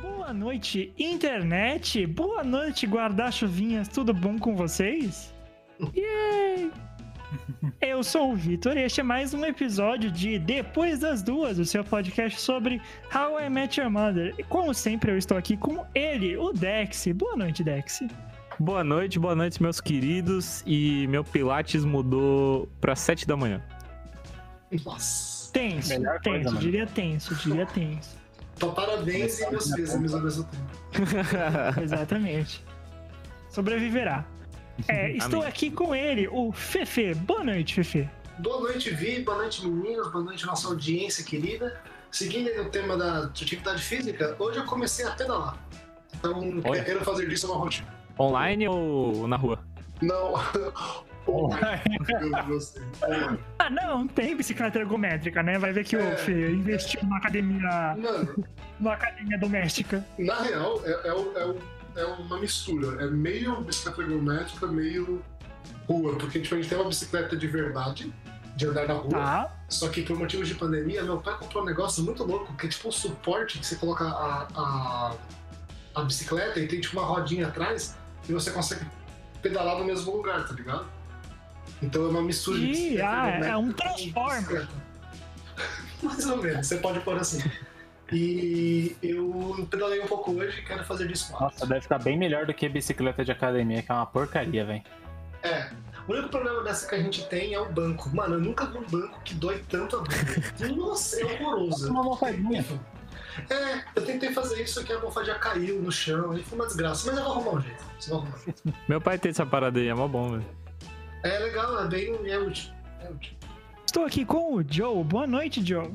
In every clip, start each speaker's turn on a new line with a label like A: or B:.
A: Boa noite, internet! Boa noite, guarda-chuvinhas! Tudo bom com vocês? Yay! Eu sou o Vitor e este é mais um episódio de Depois das Duas, o seu podcast sobre How I Met Your Mother. E como sempre, eu estou aqui com ele, o Dex. Boa noite, Dex.
B: Boa noite, boa noite, meus queridos. E meu Pilates mudou pra 7 da manhã.
C: Nossa.
A: Tenso,
D: Melhor coisa,
A: tenso,
D: mano.
A: diria tenso, diria tenso.
C: Então, parabéns e meus pêsames ao mesmo tempo.
A: Exatamente. Sobreviverá. É, estou
B: Amém.
A: aqui com ele, o Fefe. Boa noite, Fefe.
C: Boa noite, Vi. Boa noite, meninos. Boa noite, nossa audiência querida. Seguindo aí no tema da atividade física, hoje eu comecei a pedalar. Então,
B: Olha.
C: quero fazer disso uma rotina.
B: Online ou na rua?
C: Não. Gostei.
A: Ah, não, tem bicicleta ergométrica, né? Vai ver que
C: É.
A: o Fê investiu numa academia,
C: Mano,
A: numa academia doméstica.
C: na real, é, é o- é o- é uma mistura. É meio bicicleta ergométrica, meio rua. Porque tipo, a gente tem uma bicicleta de verdade, de andar na rua.
A: Tá?
C: Só que por motivos de pandemia, meu pai comprou um negócio muito louco, que é tipo um suporte que você coloca a, a, a bicicleta e tem tipo uma rodinha atrás e você consegue pedalar no mesmo lugar, tá ligado? Então é uma mistura de
A: Ih,
C: bicicleta
A: ah, é um Transformer.
C: Mais ou menos, você pode pôr assim. E eu pedalei um pouco hoje e quero fazer disso mais.
D: Nossa, deve ficar bem melhor do que bicicleta de academia, que é uma porcaria, velho.
C: É. O único problema dessa que a gente tem é o banco. Mano, eu nunca vi um banco que dói tanto a bunda. Nossa, é horroroso.
D: Uma almofadinha.
C: É, eu tentei fazer isso aqui, a almofadinha caiu no chão, aí foi uma desgraça, mas eu vou arrumar um jeito. Você vai arrumar.
B: Meu pai tem essa parada aí, é mó bom, velho.
C: É legal, é bem é útil. É útil.
A: Estou aqui com o Joe. Boa noite, Joe.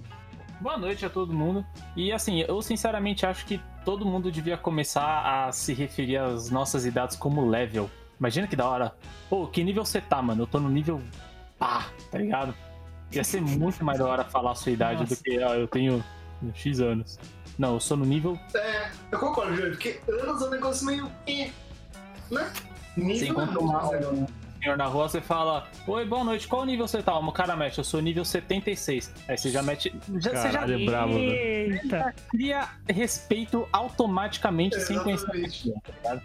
D: Boa noite a todo mundo. E assim, eu sinceramente acho que todo mundo devia começar a se referir às nossas idades como level. Imagina que da hora. Pô, que nível você tá, mano? Eu tô no nível pá, tá ligado? Ia ser muito mais da hora falar a sua idade
A: Nossa.
D: do que ah, eu tenho X anos. Não, eu sou no nível.
C: É, eu concordo, Júlio, porque anos é um negócio meio. eh, né?
D: Você
C: Nível é
D: encontra um senhor na rua, você fala: Oi, boa noite, qual nível você tá? O cara mete, eu sou nível 76. Aí você já mete. Já, você já
B: Caralho, é brabo, velho.
A: Eita.
D: cria respeito automaticamente sem conhecer a
C: Exatamente.
D: pessoa, tá?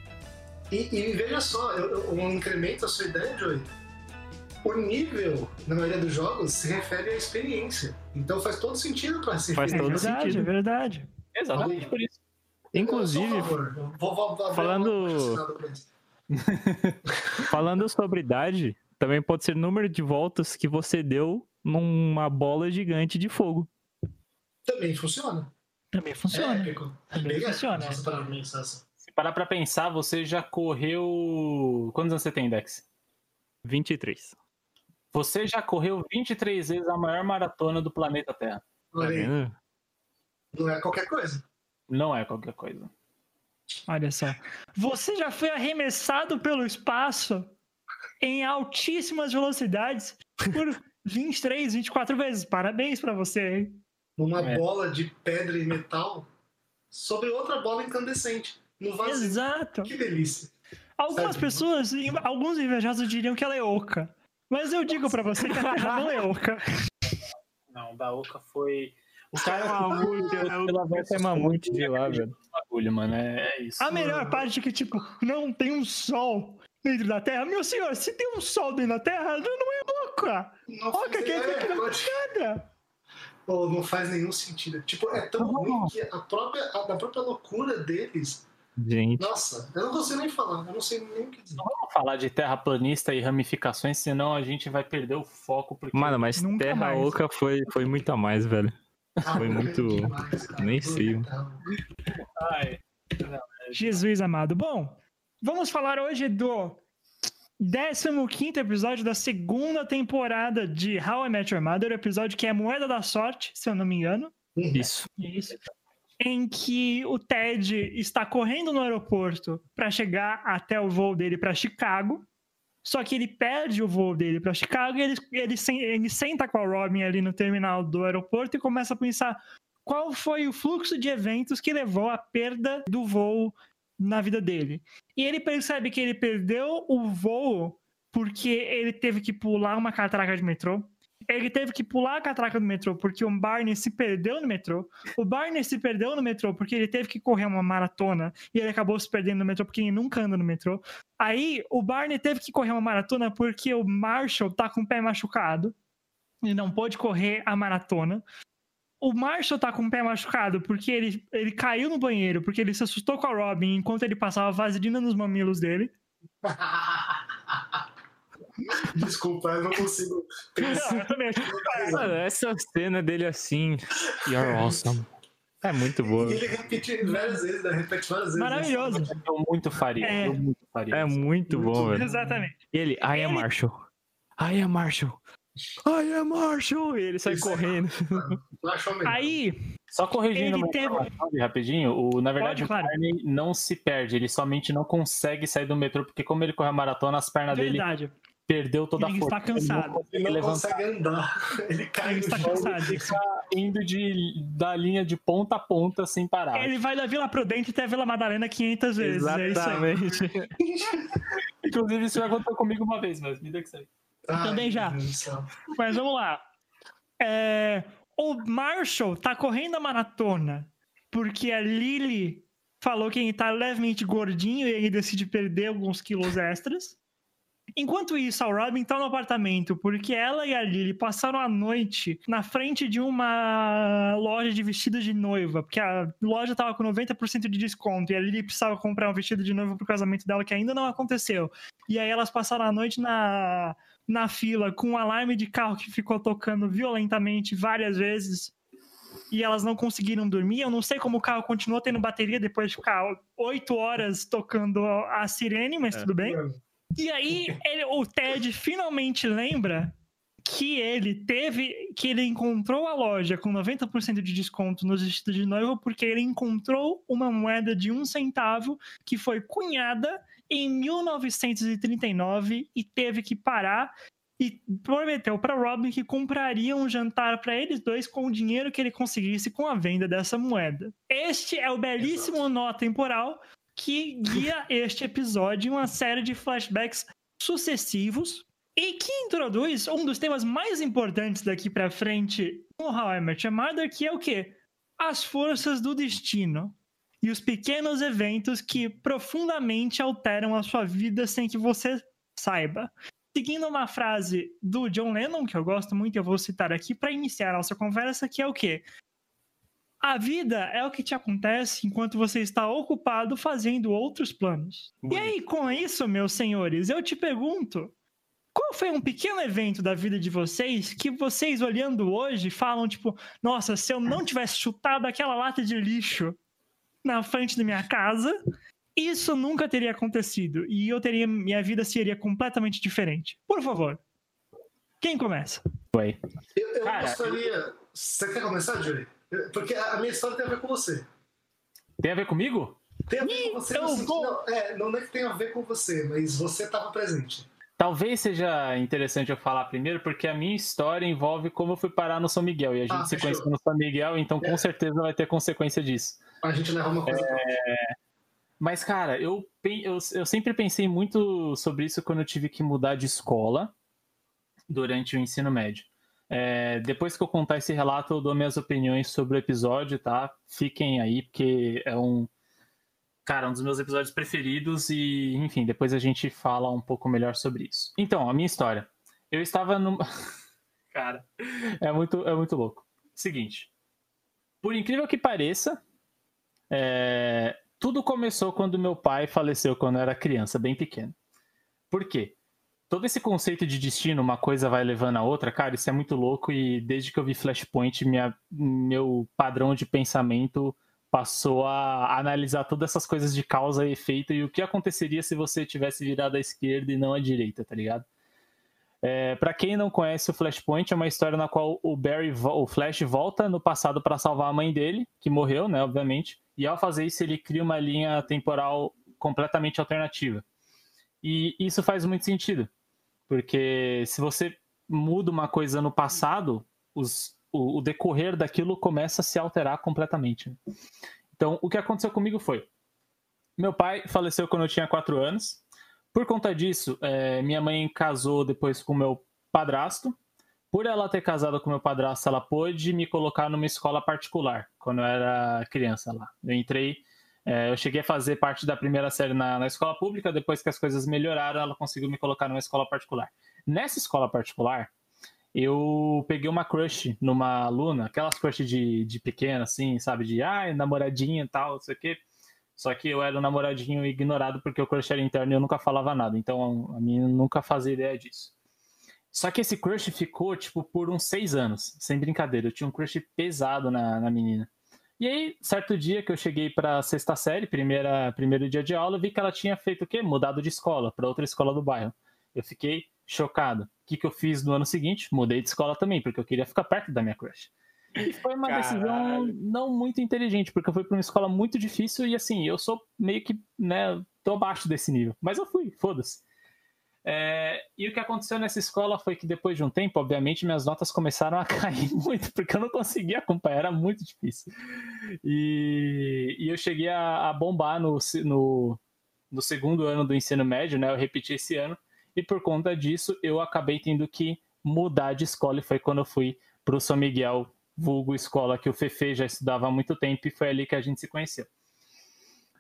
C: E, e veja só, eu, eu, um incremento a sua ideia, Joey. O nível, na maioria dos jogos, se refere à experiência. Então faz todo sentido pra se
B: Faz
A: É
B: todo
A: verdade,
B: sentido.
A: é verdade.
D: Exatamente por isso.
B: Inclusive,
C: favor. Eu Vou, vou, vou
B: falando- falando sobre idade, também pode ser número de voltas que você deu numa bola gigante de fogo.
C: Também funciona.
A: Também
C: É
A: funciona.
C: épico. É
A: Também
C: bem épico,
A: funciona.
C: parar pra pensar assim.
D: Se parar pra pensar, você já correu. Quantos anos você tem, Dex?
B: 23.
D: Você já correu 23 vezes a maior maratona do planeta Terra.
B: Tá
C: não é qualquer coisa.
D: Não é qualquer coisa.
A: Olha só. Você já foi arremessado pelo espaço em altíssimas velocidades por 23, 24 vezes. Parabéns pra você, hein?
C: Uma
D: É.
C: bola de pedra e metal sobre outra bola incandescente. No vazio.
A: Exato.
C: Que delícia.
A: Algumas
C: Sabe?
A: pessoas, alguns invejosos diriam que ela é oca. Mas eu digo pra você que a Terra não é oca.
D: Não, da Oca foi. O
B: Cara, é mamute,
D: Pela
B: Essa é mamute de lá, velho.
D: bagulho, mano. É, é isso.
A: A melhor parte é que, tipo, não tem um sol dentro da Terra. Meu senhor, se tem um sol dentro da Terra, não é oca.
C: Não
A: Oca
C: faz-
A: quer dizer
C: é,
A: que não tem nada.
C: Pô, não faz nenhum sentido. Tipo, é tão ruim que a própria, a, da própria loucura deles.
B: Gente,
C: Nossa, eu não consigo nem falar. Eu não sei nem o que dizer.
D: Não vamos falar de terraplanista e ramificações, senão a gente vai perder o foco. Porque
B: mano, mas
A: Nunca
B: Terra
A: mais.
B: Oca foi, foi muito a mais, velho.
C: Ah,
B: Foi muito-
C: demais,
B: nem sei.
D: Ai,
A: Jesus amado. Bom, vamos falar hoje do 15 episódio da segunda temporada de How I Met Your Mother, o episódio que é Moeda da Sorte, se eu não me engano.
B: Isso.
A: Isso. Em que o Ted está correndo no aeroporto para chegar até o voo dele para Chicago. Só que ele perde o voo dele para Chicago e ele, ele, ele senta com a Robin ali no terminal do aeroporto e começa a pensar: qual foi o fluxo de eventos que levou à perda do voo na vida dele. E ele percebe que ele perdeu o voo porque ele teve que pular uma catraca de metrô. Ele teve que pular a catraca do metrô porque o Barney se perdeu no metrô. O Barney se perdeu no metrô porque ele teve que correr uma maratona e ele acabou se perdendo no metrô porque ele nunca anda no metrô. Aí o Barney teve que correr uma maratona porque o Marshall tá com o pé machucado e não pôde correr a maratona. O Marshall tá com o pé machucado porque ele, ele caiu no banheiro, porque ele se assustou com a Robin enquanto ele passava vaselina nos mamilos dele.
C: Desculpa, eu não consigo pensar.
A: Não.
B: Mano, essa cena dele assim. You're awesome. É muito boa.
C: E ele repete várias vezes, né? Repete várias vezes.
A: Maravilhoso.
D: Eu muito faria.
A: É.
D: Eu muito faria.
B: É muito bom, velho.
A: Exatamente.
B: E ele, I am Marshall. I am Marshall. I am Marshall. E ele sai
C: Isso é-
B: correndo.
A: Aí,
D: Só corrigindo
A: Ele teve-
D: rapidinho, o, na verdade
A: Pode, claro.
D: o Barney não se perde, ele somente não consegue sair do metrô, porque como ele corre a maratona, as pernas dele
A: verdade.
D: Perdeu toda
A: Ele
D: a força.
A: está cansado.
D: Ele não consegue
C: Ele não consegue andar. Ele cai
A: Ele está cansado.
D: fica indo de, da linha de ponta a ponta sem parar.
A: Ele vai da Vila Prudente até a Vila Madalena 500 vezes. É.
B: Exatamente.
D: Inclusive, isso já aconteceu comigo uma vez, mas me dá que.
C: Ai,
A: Também já. Mas vamos lá. É, o Marshall tá correndo a maratona porque a Lily falou que ele tá levemente gordinho e ele decide perder alguns quilos extras. Enquanto isso, a Robin tá no apartamento porque ela e a Lily passaram a noite na frente de uma loja de vestidos de noiva, porque a loja tava com 90% de desconto e a Lily precisava comprar um vestido de noiva pro casamento dela que ainda não aconteceu. E aí elas passaram a noite na, na fila com um alarme de carro que ficou tocando violentamente várias vezes e elas não conseguiram dormir. Eu não sei como o carro continuou tendo bateria depois de ficar oito horas tocando a sirene, mas
B: É.
A: tudo bem. E aí ele- o Ted finalmente lembra que ele teve, que ele encontrou a loja com 90% de desconto nos vestidos de noiva porque ele encontrou uma moeda de um centavo que foi cunhada em 1939 e teve que parar e prometeu para Robin que compraria um jantar para eles dois com o dinheiro que ele conseguisse com a venda dessa moeda. Este é o belíssimo nó temporal que guia este episódio em uma série de flashbacks sucessivos e que introduz um dos temas mais importantes daqui para frente no How I Met Your Mother, que é o quê? As forças do destino e os pequenos eventos que profundamente alteram a sua vida sem que você saiba. Seguindo uma frase do John Lennon, que eu gosto muito eu vou citar aqui para iniciar a nossa conversa, que é o quê? A vida é o que te acontece enquanto você está ocupado fazendo outros planos. E aí, com isso, meus senhores, eu te pergunto: qual foi um pequeno evento da vida de vocês que vocês, olhando hoje, falam, tipo, nossa, se eu não tivesse chutado aquela lata de lixo na frente da minha casa, isso nunca teria acontecido. E eu teria. Minha vida seria completamente diferente. Por favor. Quem começa?
D: Foi.
C: Eu, eu
D: Cara,
C: gostaria. Você quer começar, Júlio? Porque a minha história tem a ver com você.
D: Tem a ver comigo?
C: Tem a ver com você
A: eu
C: no sentido. Não, é, não é que tem a ver com você, mas você estava presente.
D: Talvez seja interessante eu falar primeiro, porque a minha história envolve como eu fui parar no São Miguel. E a gente
C: Ah,
D: se conheceu no São Miguel, então com
C: É.
D: certeza vai ter consequência disso.
C: A gente leva uma coisa outra.
D: Mas, cara, eu, eu, eu sempre pensei muito sobre isso quando eu tive que mudar de escola durante o ensino médio. É, depois que eu contar esse relato, eu dou minhas opiniões sobre o episódio, tá? Fiquem aí, porque é um. Cara, um dos meus episódios preferidos e, enfim, depois a gente fala um pouco melhor sobre isso. Então, a minha história. Eu estava no. Cara, é muito, é muito louco. Seguinte. Por incrível que pareça, é, tudo começou quando meu pai faleceu quando eu era criança, bem pequeno. Por quê? Todo esse conceito de destino, uma coisa vai levando a outra, cara, isso é muito louco e desde que eu vi Flashpoint, minha, meu padrão de pensamento passou a analisar todas essas coisas de causa e efeito e o que aconteceria se você tivesse virado à esquerda e não à direita, tá ligado? É, para quem não conhece o Flashpoint, é uma história na qual o Barry, o Flash volta no passado para salvar a mãe dele, que morreu, né, obviamente. E ao fazer isso, ele cria uma linha temporal completamente alternativa. E isso faz muito sentido, porque se você muda uma coisa no passado, os, o, o decorrer daquilo começa a se alterar completamente. Então, o que aconteceu comigo foi: meu pai faleceu quando eu tinha 4 anos. Por conta disso, é, minha mãe casou depois com meu padrasto. Por ela ter casado com meu padrasto, ela pôde me colocar numa escola particular quando eu era criança lá. Eu entrei, é, eu cheguei a fazer parte da primeira série na, na escola pública. Depois que as coisas melhoraram, ela conseguiu me colocar numa escola particular. Nessa escola particular, eu peguei uma crush numa aluna, aquelas crush de, de pequena, assim, sabe? De, ai, namoradinha e tal, não sei o quê. Só que eu era um namoradinho ignorado porque o crush era interno e eu nunca falava nada. Então a minha nunca fazia ideia disso. Só que esse crush ficou, tipo, por uns seis anos. Sem brincadeira. Eu tinha um crush pesado na, na menina. E aí, certo dia que eu cheguei pra sexta série, primeira, primeiro dia de aula, eu vi que ela tinha feito o quê? Mudado de escola, para outra escola do bairro. Eu fiquei chocado. O que, que eu fiz no ano seguinte? Mudei de escola também, porque eu queria ficar perto da minha crush. E foi uma Caralho. decisão não muito inteligente, porque eu fui para uma escola muito difícil e assim, eu sou meio que, né, tô abaixo desse nível. Mas eu fui, foda-se. É, e o que aconteceu nessa escola foi que depois de um tempo, obviamente, minhas notas começaram a cair muito, porque eu não conseguia acompanhar, era muito difícil. E, e eu cheguei a, a bombar no, no, no, segundo ano do ensino médio, né? Eu repeti esse ano, e por conta disso eu acabei tendo que mudar de escola, e foi quando eu fui para o São Miguel vulgo escola que o Fefe já estudava há muito tempo e foi ali que a gente se conheceu.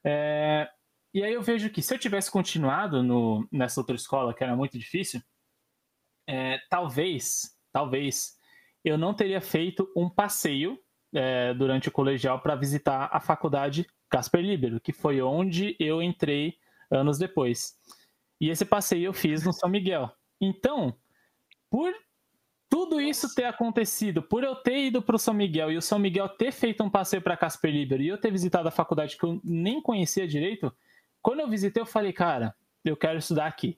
D: É, e aí eu vejo que se eu tivesse continuado no, nessa outra escola, que era muito difícil, é, talvez, talvez, eu não teria feito um passeio é, durante o colegial para visitar a faculdade Casper Libero, que foi onde eu entrei anos depois. E esse passeio eu fiz no São Miguel. Então, por tudo isso ter acontecido, por eu ter ido para o São Miguel e o São Miguel ter feito um passeio para Casper Libero e eu ter visitado a faculdade que eu nem conhecia direito, quando eu visitei eu falei, cara, eu quero estudar aqui.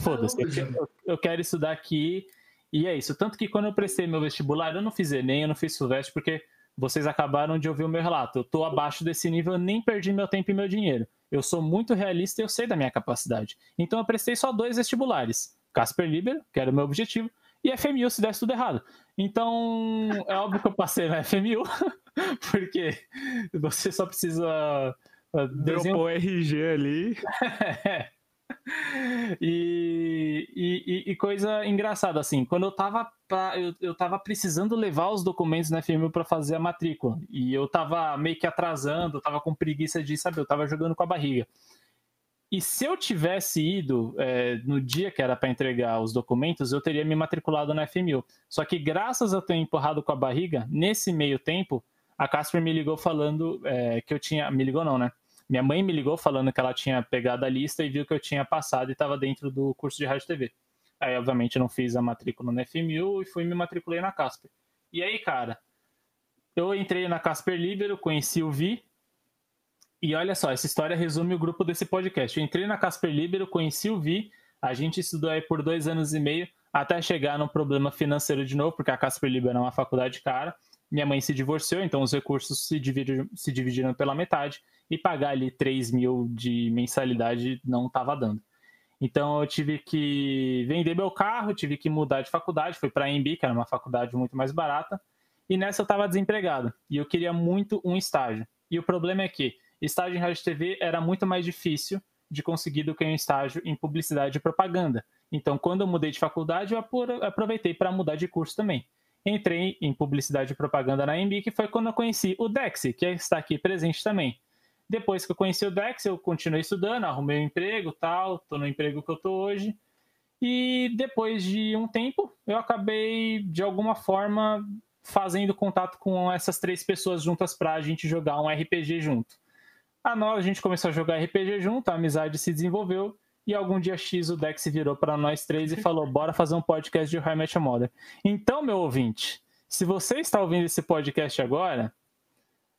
D: Foda-se, eu, eu, quero estudar aqui e é isso. Tanto que quando eu prestei meu vestibular, eu não fiz Enem, eu não fiz Silvestre, porque vocês acabaram de ouvir o meu relato. Eu estou abaixo desse nível, eu nem perdi meu tempo e meu dinheiro. Eu sou muito realista e eu sei da minha capacidade. Então eu prestei só dois vestibulares. Casper Libero, que era o meu objetivo, e FMU se desse tudo errado. Então, é óbvio que eu passei na FMU, porque você só precisa.
B: Desenho... Dropou RG ali.
D: e, e, e, coisa engraçada, assim, quando eu tava, pra, eu, eu tava precisando levar os documentos na FMU para fazer a matrícula, e eu tava meio que atrasando, eu tava com preguiça de saber, eu tava jogando com a barriga. E se eu tivesse ido é, no dia que era para entregar os documentos, eu teria me matriculado na FMU. Só que graças a ter empurrado com a barriga, nesse meio tempo, a Casper me ligou falando é, que eu tinha. Me ligou não, né? Minha mãe me ligou falando que ela tinha pegado a lista e viu que eu tinha passado e estava dentro do curso de rádio e TV. Aí, obviamente, eu não fiz a matrícula na FMU e fui me matriculei na Casper. E aí, cara, eu entrei na Casper Libero, conheci o Vi, e olha só, essa história resume o grupo desse podcast. Eu entrei na Casper Libero, conheci o Vi, a gente estudou aí por dois anos e meio, até chegar num problema financeiro de novo, porque a Casper Libero é uma faculdade cara. Minha mãe se divorciou, então os recursos se dividiram, se dividiram pela metade, e pagar ali 3 mil de mensalidade não estava dando. Então eu tive que vender meu carro, tive que mudar de faculdade, fui para a EMB, que era uma faculdade muito mais barata, e nessa eu estava desempregado, e eu queria muito um estágio. E o problema é que estágio em rádio TV era muito mais difícil de conseguir do que um estágio em publicidade e propaganda. Então, quando eu mudei de faculdade, eu aproveitei para mudar de curso também. Entrei em publicidade e propaganda na EMB, que foi quando eu conheci o Dex, que está aqui presente também. Depois que eu conheci o Dex, eu continuei estudando, arrumei um emprego, tal, estou no emprego que eu estou hoje. E depois de um tempo, eu acabei de alguma forma fazendo contato com essas três pessoas juntas para a gente jogar um RPG junto. A nós, a gente começou a jogar RPG junto, a amizade se desenvolveu. E algum dia X o Dex virou para nós três e falou: bora fazer um podcast de High Match Mother. Então, meu ouvinte, se você está ouvindo esse podcast agora,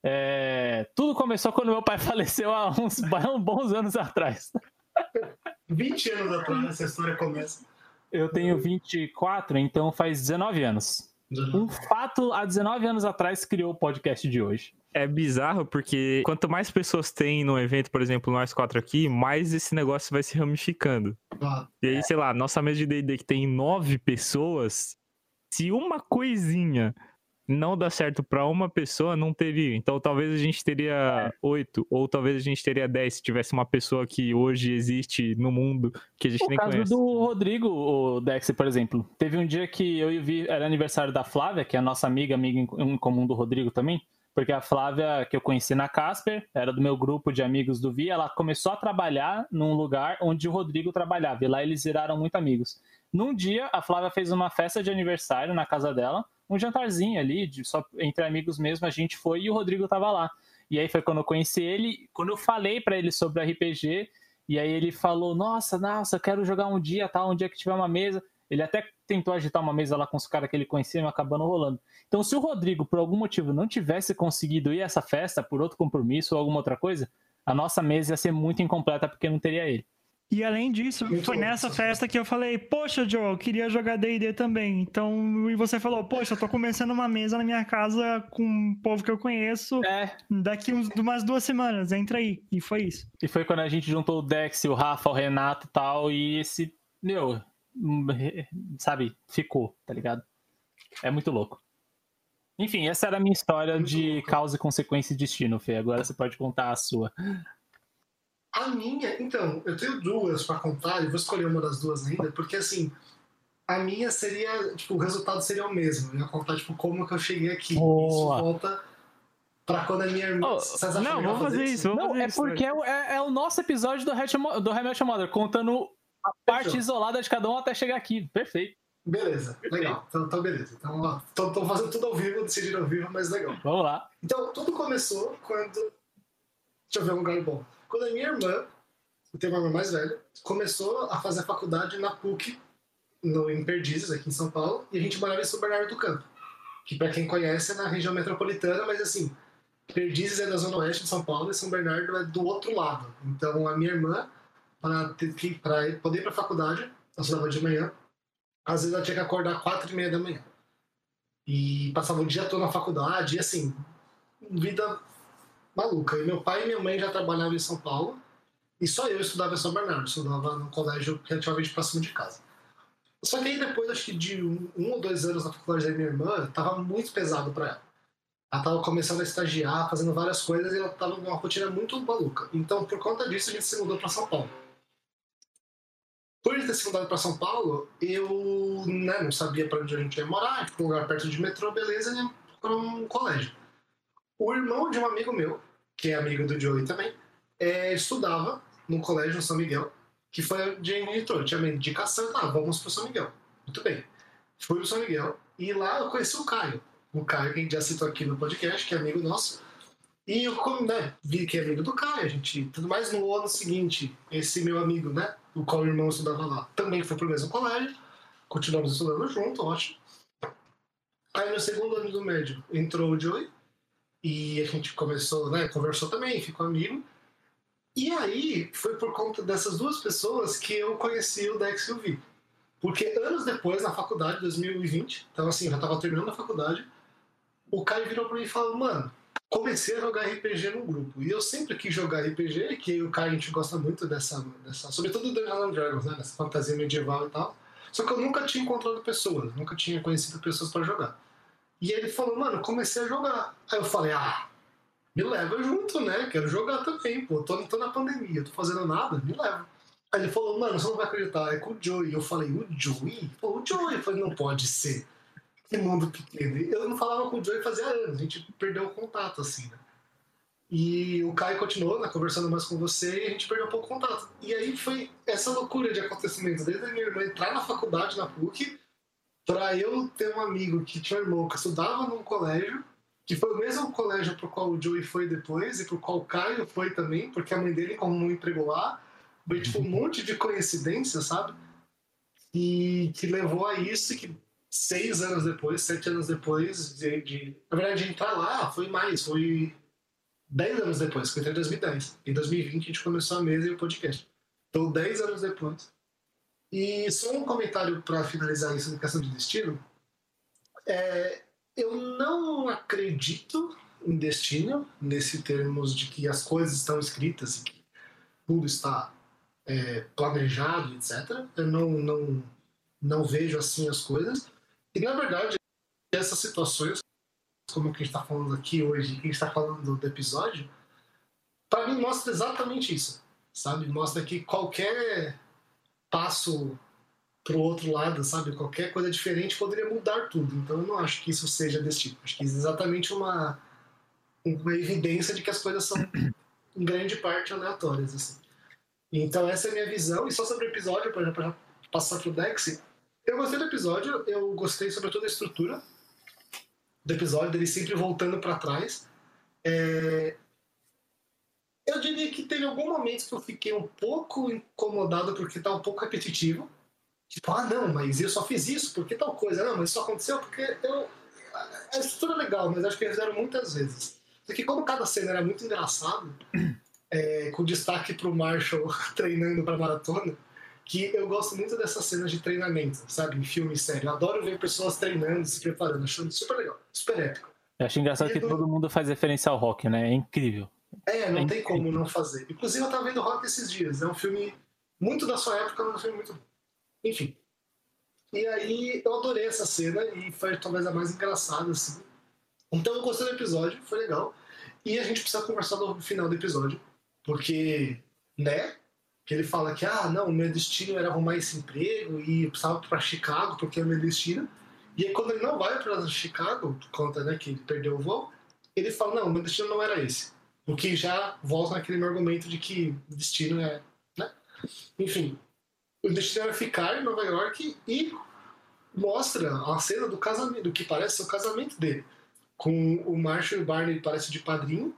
D: é... tudo começou quando meu pai faleceu há uns bons anos atrás.
C: 20 anos atrás essa história começa.
D: Eu tenho 24, então faz 19 anos. Um fato há 19 anos atrás criou o podcast de hoje
B: é bizarro porque quanto mais pessoas tem no evento, por exemplo, nós quatro aqui, mais esse negócio vai se ramificando. Ah, e aí, é. sei lá, nossa mesa de D&D que tem nove pessoas, Se uma coisinha não dá certo para uma pessoa, não teria. Então talvez a gente teria oito, ou talvez a gente teria dez se tivesse uma pessoa que hoje existe no mundo que a gente
D: O
B: nem
D: caso
B: conhece.
D: do Rodrigo, o Dex, por exemplo. Teve um dia que eu e o Vi, era aniversário da Flávia, que é a nossa amiga, amiga em comum do Rodrigo também. Porque a Flávia, que eu conheci na Casper, era do meu grupo de amigos do Vi, ela começou a trabalhar num lugar onde o Rodrigo trabalhava. E lá eles viraram muito amigos. Num dia, a Flávia fez uma festa de aniversário na casa dela, um jantarzinho ali, de- só entre amigos mesmo, a gente foi e o Rodrigo tava lá. E aí foi quando eu conheci ele, quando eu falei pra ele sobre RPG, e aí ele falou: Nossa, nossa, quero jogar um dia, tal, um dia que tiver uma mesa. Ele até tentou agitar uma mesa lá com os caras que ele conhecia, mas acabou não rolando. Então, se o Rodrigo, por algum motivo, não tivesse conseguido ir a essa festa, por outro compromisso ou alguma outra coisa, a nossa mesa ia ser muito incompleta porque não teria ele.
A: E além disso,
C: Muito
A: foi nessa
C: essa
A: festa que eu falei, poxa, Joe, eu queria jogar D&D também. Então, e você falou, poxa, eu tô começando uma mesa na minha casa com um povo que eu conheço
D: É,
A: daqui uns, umas duas semanas, entra aí. E foi isso.
D: e foi quando a gente juntou o Dex, o Rafa, o Renato e tal, e esse, meu, hum, sabe, ficou, tá ligado? É muito louco. Enfim, essa era a minha história
C: Muito
D: de
C: louco.
D: causa e consequência e destino, Fê. Agora você pode contar a sua.
C: A minha, então, eu tenho duas pra contar e vou escolher uma das duas ainda, porque assim, a minha seria, tipo, o resultado seria o mesmo. Eu ia contar, tipo, como que eu cheguei aqui.
D: Boa.
C: Isso volta pra quando a minha irmã.
B: Oh, não, vamos fazer isso. Vamos
D: Não,
B: fazer
D: é
B: isso.
D: porque é, o- é- é o nosso episódio do Hatch Mo- do Mother, contando a parte
C: Fechou.
D: isolada de cada um até chegar aqui. Perfeito.
C: Beleza, legal. Então, então beleza. Então, ó, tô, tô fazendo tudo ao vivo, decidindo ao vivo, mas legal.
D: Vamos lá.
C: Então, tudo começou quando. Deixa eu ver um lugar bom. Quando a minha irmã, eu tenho uma irmã mais velha, começou a fazer a faculdade na PUC, no, em Perdizes, aqui em São Paulo, e a gente morava em São Bernardo do Campo. Que, pra quem conhece, é na região metropolitana, mas assim, Perdizes é da zona oeste de São Paulo e São Bernardo é do outro lado. Então, a minha irmã, para poder ir para a faculdade, eu estudava de manhã, às vezes ela tinha que acordar quatro e meia da manhã. E passava o dia todo na faculdade, e assim, vida maluca. E meu pai e minha mãe já trabalhavam em São Paulo, e só eu estudava em São Bernardo, estudava num colégio relativamente próximo de casa. Só que aí depois, acho que de um, um ou dois anos na faculdade da minha irmã, tava muito pesado para ela. Ela tava começando a estagiar, fazendo várias coisas, e ela tava numa rotina muito maluca. Então, por conta disso, a gente se mudou para São Paulo. Por ter se mudado para São Paulo, eu né, não sabia para onde a gente ia morar, tipo, um lugar perto de metrô, beleza, ia para um colégio. O irmão de um amigo meu, que é amigo do Joey também, é, estudava num colégio no São Miguel, que foi de entrou. Tinha uma indicação, tá, vamos pro São Miguel. Muito bem. Fui pro São Miguel e lá eu conheci o Caio. O Caio, que a gente já citou aqui no podcast, que é amigo nosso. E eu né, vi que é amigo do Caio, a gente. Tudo mais no ano seguinte, esse meu amigo, né, o qual o irmão estudava lá, também foi pro mesmo colégio. Continuamos estudando junto, ótimo. Aí no segundo ano do médio entrou o Joey. E a gente começou, né, conversou também, ficou amigo. E aí foi por conta dessas duas pessoas que eu conheci o Dex e o Vi. Porque anos depois, na faculdade, 2020, então assim, eu já tava terminando a faculdade, o Caio virou pra mim e falou, mano, comecei a jogar RPG no grupo. E eu sempre quis jogar RPG, que o Caio a gente gosta muito dessa, dessa sobretudo do Dungeons and Dragons, né, dessa fantasia medieval e tal. Só que eu nunca tinha encontrado pessoas, nunca tinha conhecido pessoas pra jogar. E ele falou, mano, comecei a jogar. Aí eu falei, ah, me leva junto, né? Quero jogar também, pô. Tô, tô na pandemia, tô fazendo nada, me leva. Aí ele falou, mano, você não vai acreditar, é com o Joey. Eu falei, o Joey? Pô, o Joey. Eu falei, não pode ser. Que mundo pequeno. Eu não falava com o Joey fazia anos, a gente perdeu o contato, assim, né? E o Caio continuou né, conversando mais com você e a gente perdeu um pouco o contato. E aí foi essa loucura de acontecimentos, desde a minha irmã entrar na faculdade na PUC, pra eu ter um amigo que tinha um irmão que estudava num colégio, que foi o mesmo colégio pro qual o Joey foi depois e pro qual o Caio foi também, porque a mãe dele arrumou um emprego lá. Foi tipo um monte de coincidência, sabe? E que levou a isso que seis anos depois, sete anos depois de, de na verdade de entrar lá, foi mais, foi dez anos depois, que eu entrei em 2010. Em 2020 a gente começou a mesa e o podcast. Então, dez anos depois. E só um comentário para finalizar isso na questão de destino. É, eu não acredito em destino, nesse termos de que as coisas estão escritas e que tudo está é, planejado, etc. Eu não, não, não vejo assim as coisas. E na verdade, essas situações, como que a gente está falando aqui hoje, que a gente está falando do episódio, para mim mostra exatamente isso, sabe? Mostra que qualquer passo pro outro lado, sabe? Qualquer coisa diferente poderia mudar tudo. Então eu não acho que isso seja desse tipo. Acho que é exatamente uma, uma evidência de que as coisas são, em grande parte, aleatórias. Assim. Então essa é a minha visão. E só sobre o episódio, para passar pro Dex, eu gostei do episódio, eu gostei sobretudo da estrutura do episódio, dele sempre voltando para trás. É... Eu diria que teve algum momento que eu fiquei um pouco incomodado porque tá um pouco repetitivo. Tipo, ah, não, mas eu só fiz isso porque tal coisa. Não, mas isso aconteceu porque eu. A estrutura é legal, mas acho que eles fizeram muitas vezes. Porque como cada cena era muito engraçado, é, com destaque pro Marshall treinando pra maratona, que eu gosto muito dessas cenas de treinamento, sabe? Em filme e série. Eu adoro ver pessoas treinando, se preparando, achando super legal, super épico.
D: Eu acho engraçado e que do... todo mundo faz referência ao rock, né? É incrível.
C: É, não é tem como não fazer. Inclusive, eu tava vendo rock esses dias. É um filme muito da sua época, mas é um filme muito. Enfim. E aí, eu adorei essa cena e foi talvez a mais engraçada, assim. Então, eu gostei do episódio, foi legal. E a gente precisa conversar no final do episódio, porque, né? que ele fala que, ah, não, meu destino era arrumar esse emprego e precisava para Chicago porque é meu destino. E aí quando ele não vai para Chicago, por conta né, que ele perdeu o voo, ele fala, não, meu destino não era esse. O que já volta naquele meu argumento de que o destino é, né? Enfim, o destino era ficar em Nova York e mostra a cena do casamento, do que parece ser o casamento dele. Com o Marshall e o Barney parece de padrinho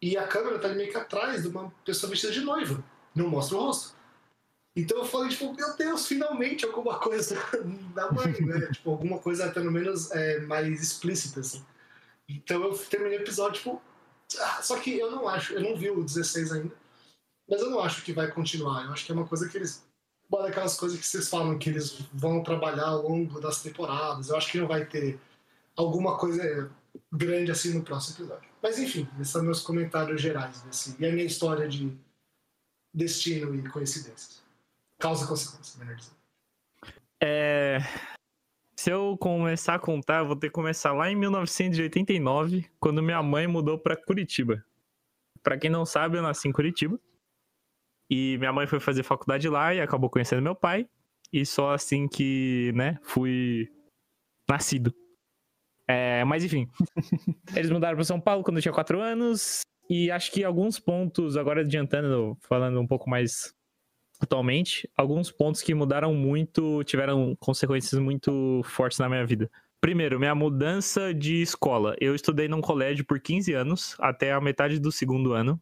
C: e a câmera tá meio que atrás de uma pessoa vestida de noiva não mostra o rosto. Então eu falei, tipo, meu Deus, finalmente alguma coisa da mãe, né? tipo, alguma coisa pelo menos é, mais explícita, assim. Então eu terminei o episódio, tipo. Ah, só que eu não acho, eu não vi o 16 ainda, mas eu não acho que vai continuar. Eu acho que é uma coisa que eles. Uma daquelas coisas que vocês falam que eles vão trabalhar ao longo das temporadas. Eu acho que não vai ter alguma coisa grande assim no próximo episódio. Mas enfim, esses são meus comentários gerais desse, e a minha história de destino e coincidências. Causa e consequência, melhor dizendo.
B: É... Se eu começar a contar, eu vou ter que começar lá em 1989, quando minha mãe mudou para Curitiba. Para quem não sabe, eu nasci em Curitiba. E minha mãe foi fazer faculdade lá e acabou conhecendo meu pai. E só assim que, né, fui nascido. É, mas enfim. Eles mudaram para São Paulo quando eu tinha 4 anos. E acho que alguns pontos, agora adiantando, falando um pouco mais atualmente, alguns pontos que mudaram muito, tiveram consequências muito fortes na minha vida. Primeiro, minha mudança de escola. Eu estudei num colégio por 15 anos, até a metade do segundo ano.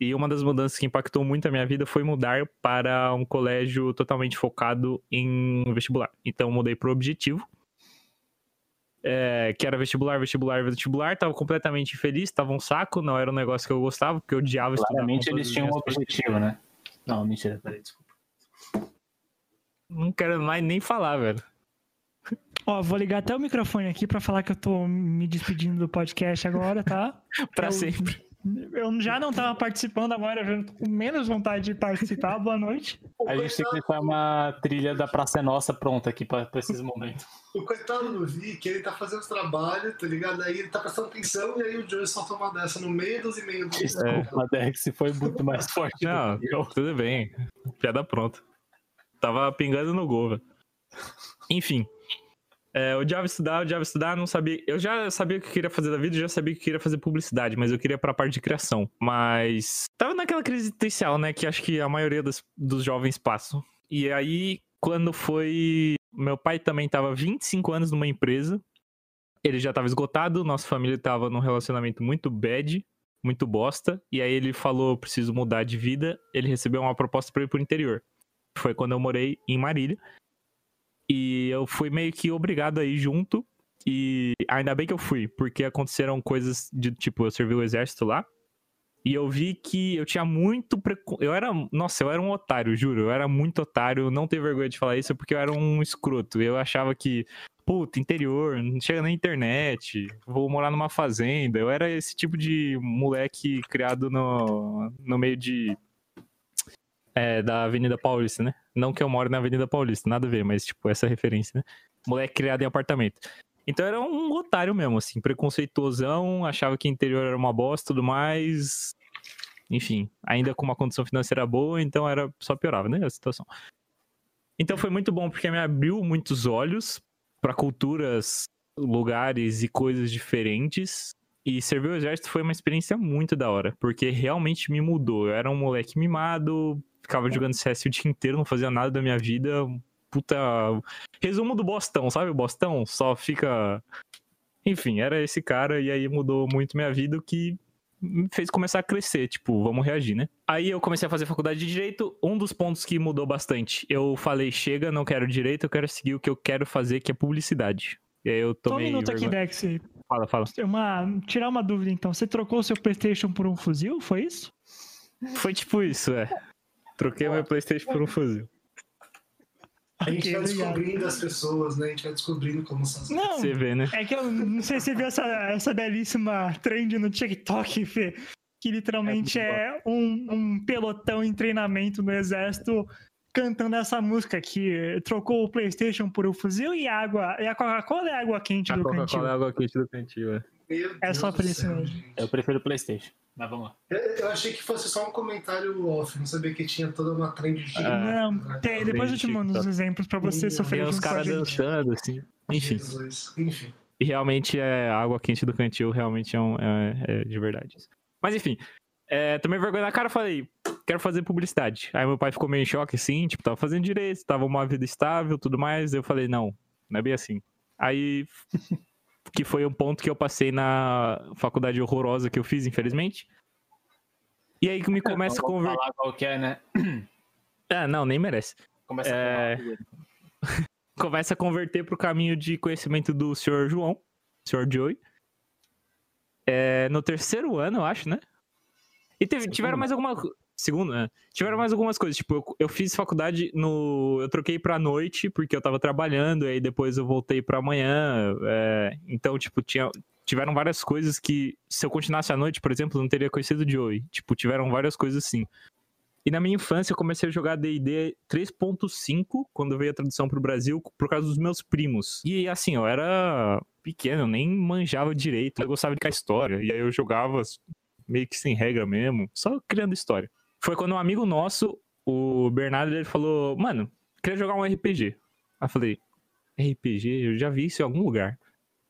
B: E uma das mudanças que impactou muito a minha vida foi mudar para um colégio totalmente focado em vestibular. Então, mudei para o objetivo, é, que era vestibular, vestibular, vestibular, tava completamente infeliz, tava um saco, não era um negócio que eu gostava, porque eu odiava
D: Claramente eles tinham um objetivo, né? Não, mentira, peraí, desculpa.
B: Não quero mais nem falar, velho.
A: Ó, vou ligar até o microfone aqui para falar que eu tô me despedindo do podcast agora, tá?
B: pra eu, sempre.
A: Eu já não tava participando agora, eu já tô com menos vontade de participar. Boa noite.
D: A gente tem que deixar uma trilha da Praça é Nossa pronta aqui pra, pra esses momentos.
C: O coitado do Vic, ele tá fazendo os trabalhos, tá ligado? Aí ele tá prestando atenção e aí o Joey solta uma dessa no meio dos e-mails do
D: Desculpa, é. Dex, foi muito mais forte.
B: Não, tudo bem. Piada pronta. Tava pingando no gol, velho. Enfim. É, odiava estudar, odiava estudar, não sabia. Eu já sabia o que eu queria fazer da vida, já sabia que eu queria fazer publicidade, mas eu queria pra parte de criação. Mas tava naquela crise existencial, né? Que acho que a maioria dos, dos jovens passam. E aí, quando foi. Meu pai também tava 25 anos numa empresa. Ele já tava esgotado, nossa família tava num relacionamento muito bad, muito bosta. E aí ele falou: preciso mudar de vida. Ele recebeu uma proposta pra ir pro interior. Foi quando eu morei em Marília. E eu fui meio que obrigado a ir junto. E ainda bem que eu fui, porque aconteceram coisas de tipo, eu servi o exército lá. E eu vi que eu tinha muito preconceito. Eu era. Nossa, eu era um otário, juro. Eu era muito otário. Não tenho vergonha de falar isso porque eu era um escroto. Eu achava que, puta, interior, não chega na internet, vou morar numa fazenda. Eu era esse tipo de moleque criado no, no meio de é, da Avenida Paulista, né? Não que eu moro na Avenida Paulista, nada a ver, mas, tipo, essa referência, né? moleque criado em apartamento. Então era um otário mesmo, assim, preconceituosão, achava que interior era uma bosta tudo mais. Enfim, ainda com uma condição financeira boa, então era só piorava, né, a situação. Então foi muito bom porque me abriu muitos olhos para culturas, lugares e coisas diferentes. E servir o exército foi uma experiência muito da hora, porque realmente me mudou. Eu era um moleque mimado, ficava jogando CS o dia inteiro, não fazia nada da minha vida. Puta. Resumo do Bostão, sabe o Bostão? Só fica. Enfim, era esse cara e aí mudou muito minha vida, o que me fez começar a crescer, tipo, vamos reagir, né? Aí eu comecei a fazer faculdade de direito. Um dos pontos que mudou bastante, eu falei, chega, não quero direito, eu quero seguir o que eu quero fazer, que é publicidade. E aí eu
A: Só um
B: tomei.
A: minuto aqui,
B: vergonha.
A: Dex.
B: Fala, fala.
A: Uma, tirar uma dúvida então. Você trocou o seu PlayStation por um fuzil? Foi isso?
B: Foi tipo isso, é. Troquei meu Playstation por um fuzil.
C: A gente vai descobrindo as pessoas, né? A gente vai descobrindo como são as
A: Não,
B: Você vê, né?
A: é que eu não sei se você viu essa, essa belíssima trend no TikTok, Fê, que literalmente é, um, um pelotão em treinamento no exército cantando essa música que trocou o PlayStation por um fuzil e água. E a Coca-Cola é água quente
B: A
A: do cantinho.
B: Coca-Cola é água quente do cantil, é.
C: Meu
A: É só
C: Deus
A: por
C: do
A: isso mesmo.
D: Eu prefiro o PlayStation. Mas vamos lá.
C: Eu, achei que fosse só um comentário off, não sabia que tinha toda uma trend
B: Ah,
C: gigante.
A: Não, tem, depois eu te mando os exemplos pra você
C: Tem
A: sofrer
B: Tem
A: a
B: caras dançando, assim. Enfim.
C: Jesus. Enfim.
B: E realmente é a água quente do cantil, realmente é, um, é, é de verdade. Mas enfim, é, tomei vergonha na cara falei, quero fazer publicidade. Aí meu pai ficou meio em choque, assim, tipo, tava fazendo direito, tava uma vida estável, tudo mais. Eu falei, não, não é bem assim. Aí, que foi um ponto que eu passei na faculdade horrorosa que eu fiz, infelizmente. E aí que me começa a
D: Vamos
B: converter.
D: falar qual que é, né?
B: Ah, não, nem merece.
D: Começa
B: É.
D: a
B: começa a converter pro caminho de conhecimento do senhor João, senhor Joey. É, no terceiro ano, eu acho, né? E teve, tiveram mais alguma Segundo, né? Tiveram mais algumas coisas. Tipo, eu, eu fiz faculdade no. Eu troquei pra noite, porque eu tava trabalhando, e aí depois eu voltei pra manhã. é, então, tipo, tinha. Tiveram várias coisas que, se eu continuasse à noite, por exemplo, não teria conhecido o Joey. Tipo, tiveram várias coisas assim. E na minha infância eu comecei a jogar D&D 3.5, quando veio a tradução pro Brasil, por causa dos meus primos. E assim, eu era pequeno, eu nem manjava direito, eu gostava de ficar história. E aí eu jogava meio que sem regra mesmo, só criando história. Foi quando um amigo nosso, o Bernardo, ele falou, mano, queria jogar um RPG. Aí eu falei, RPG? Eu já vi isso em algum lugar.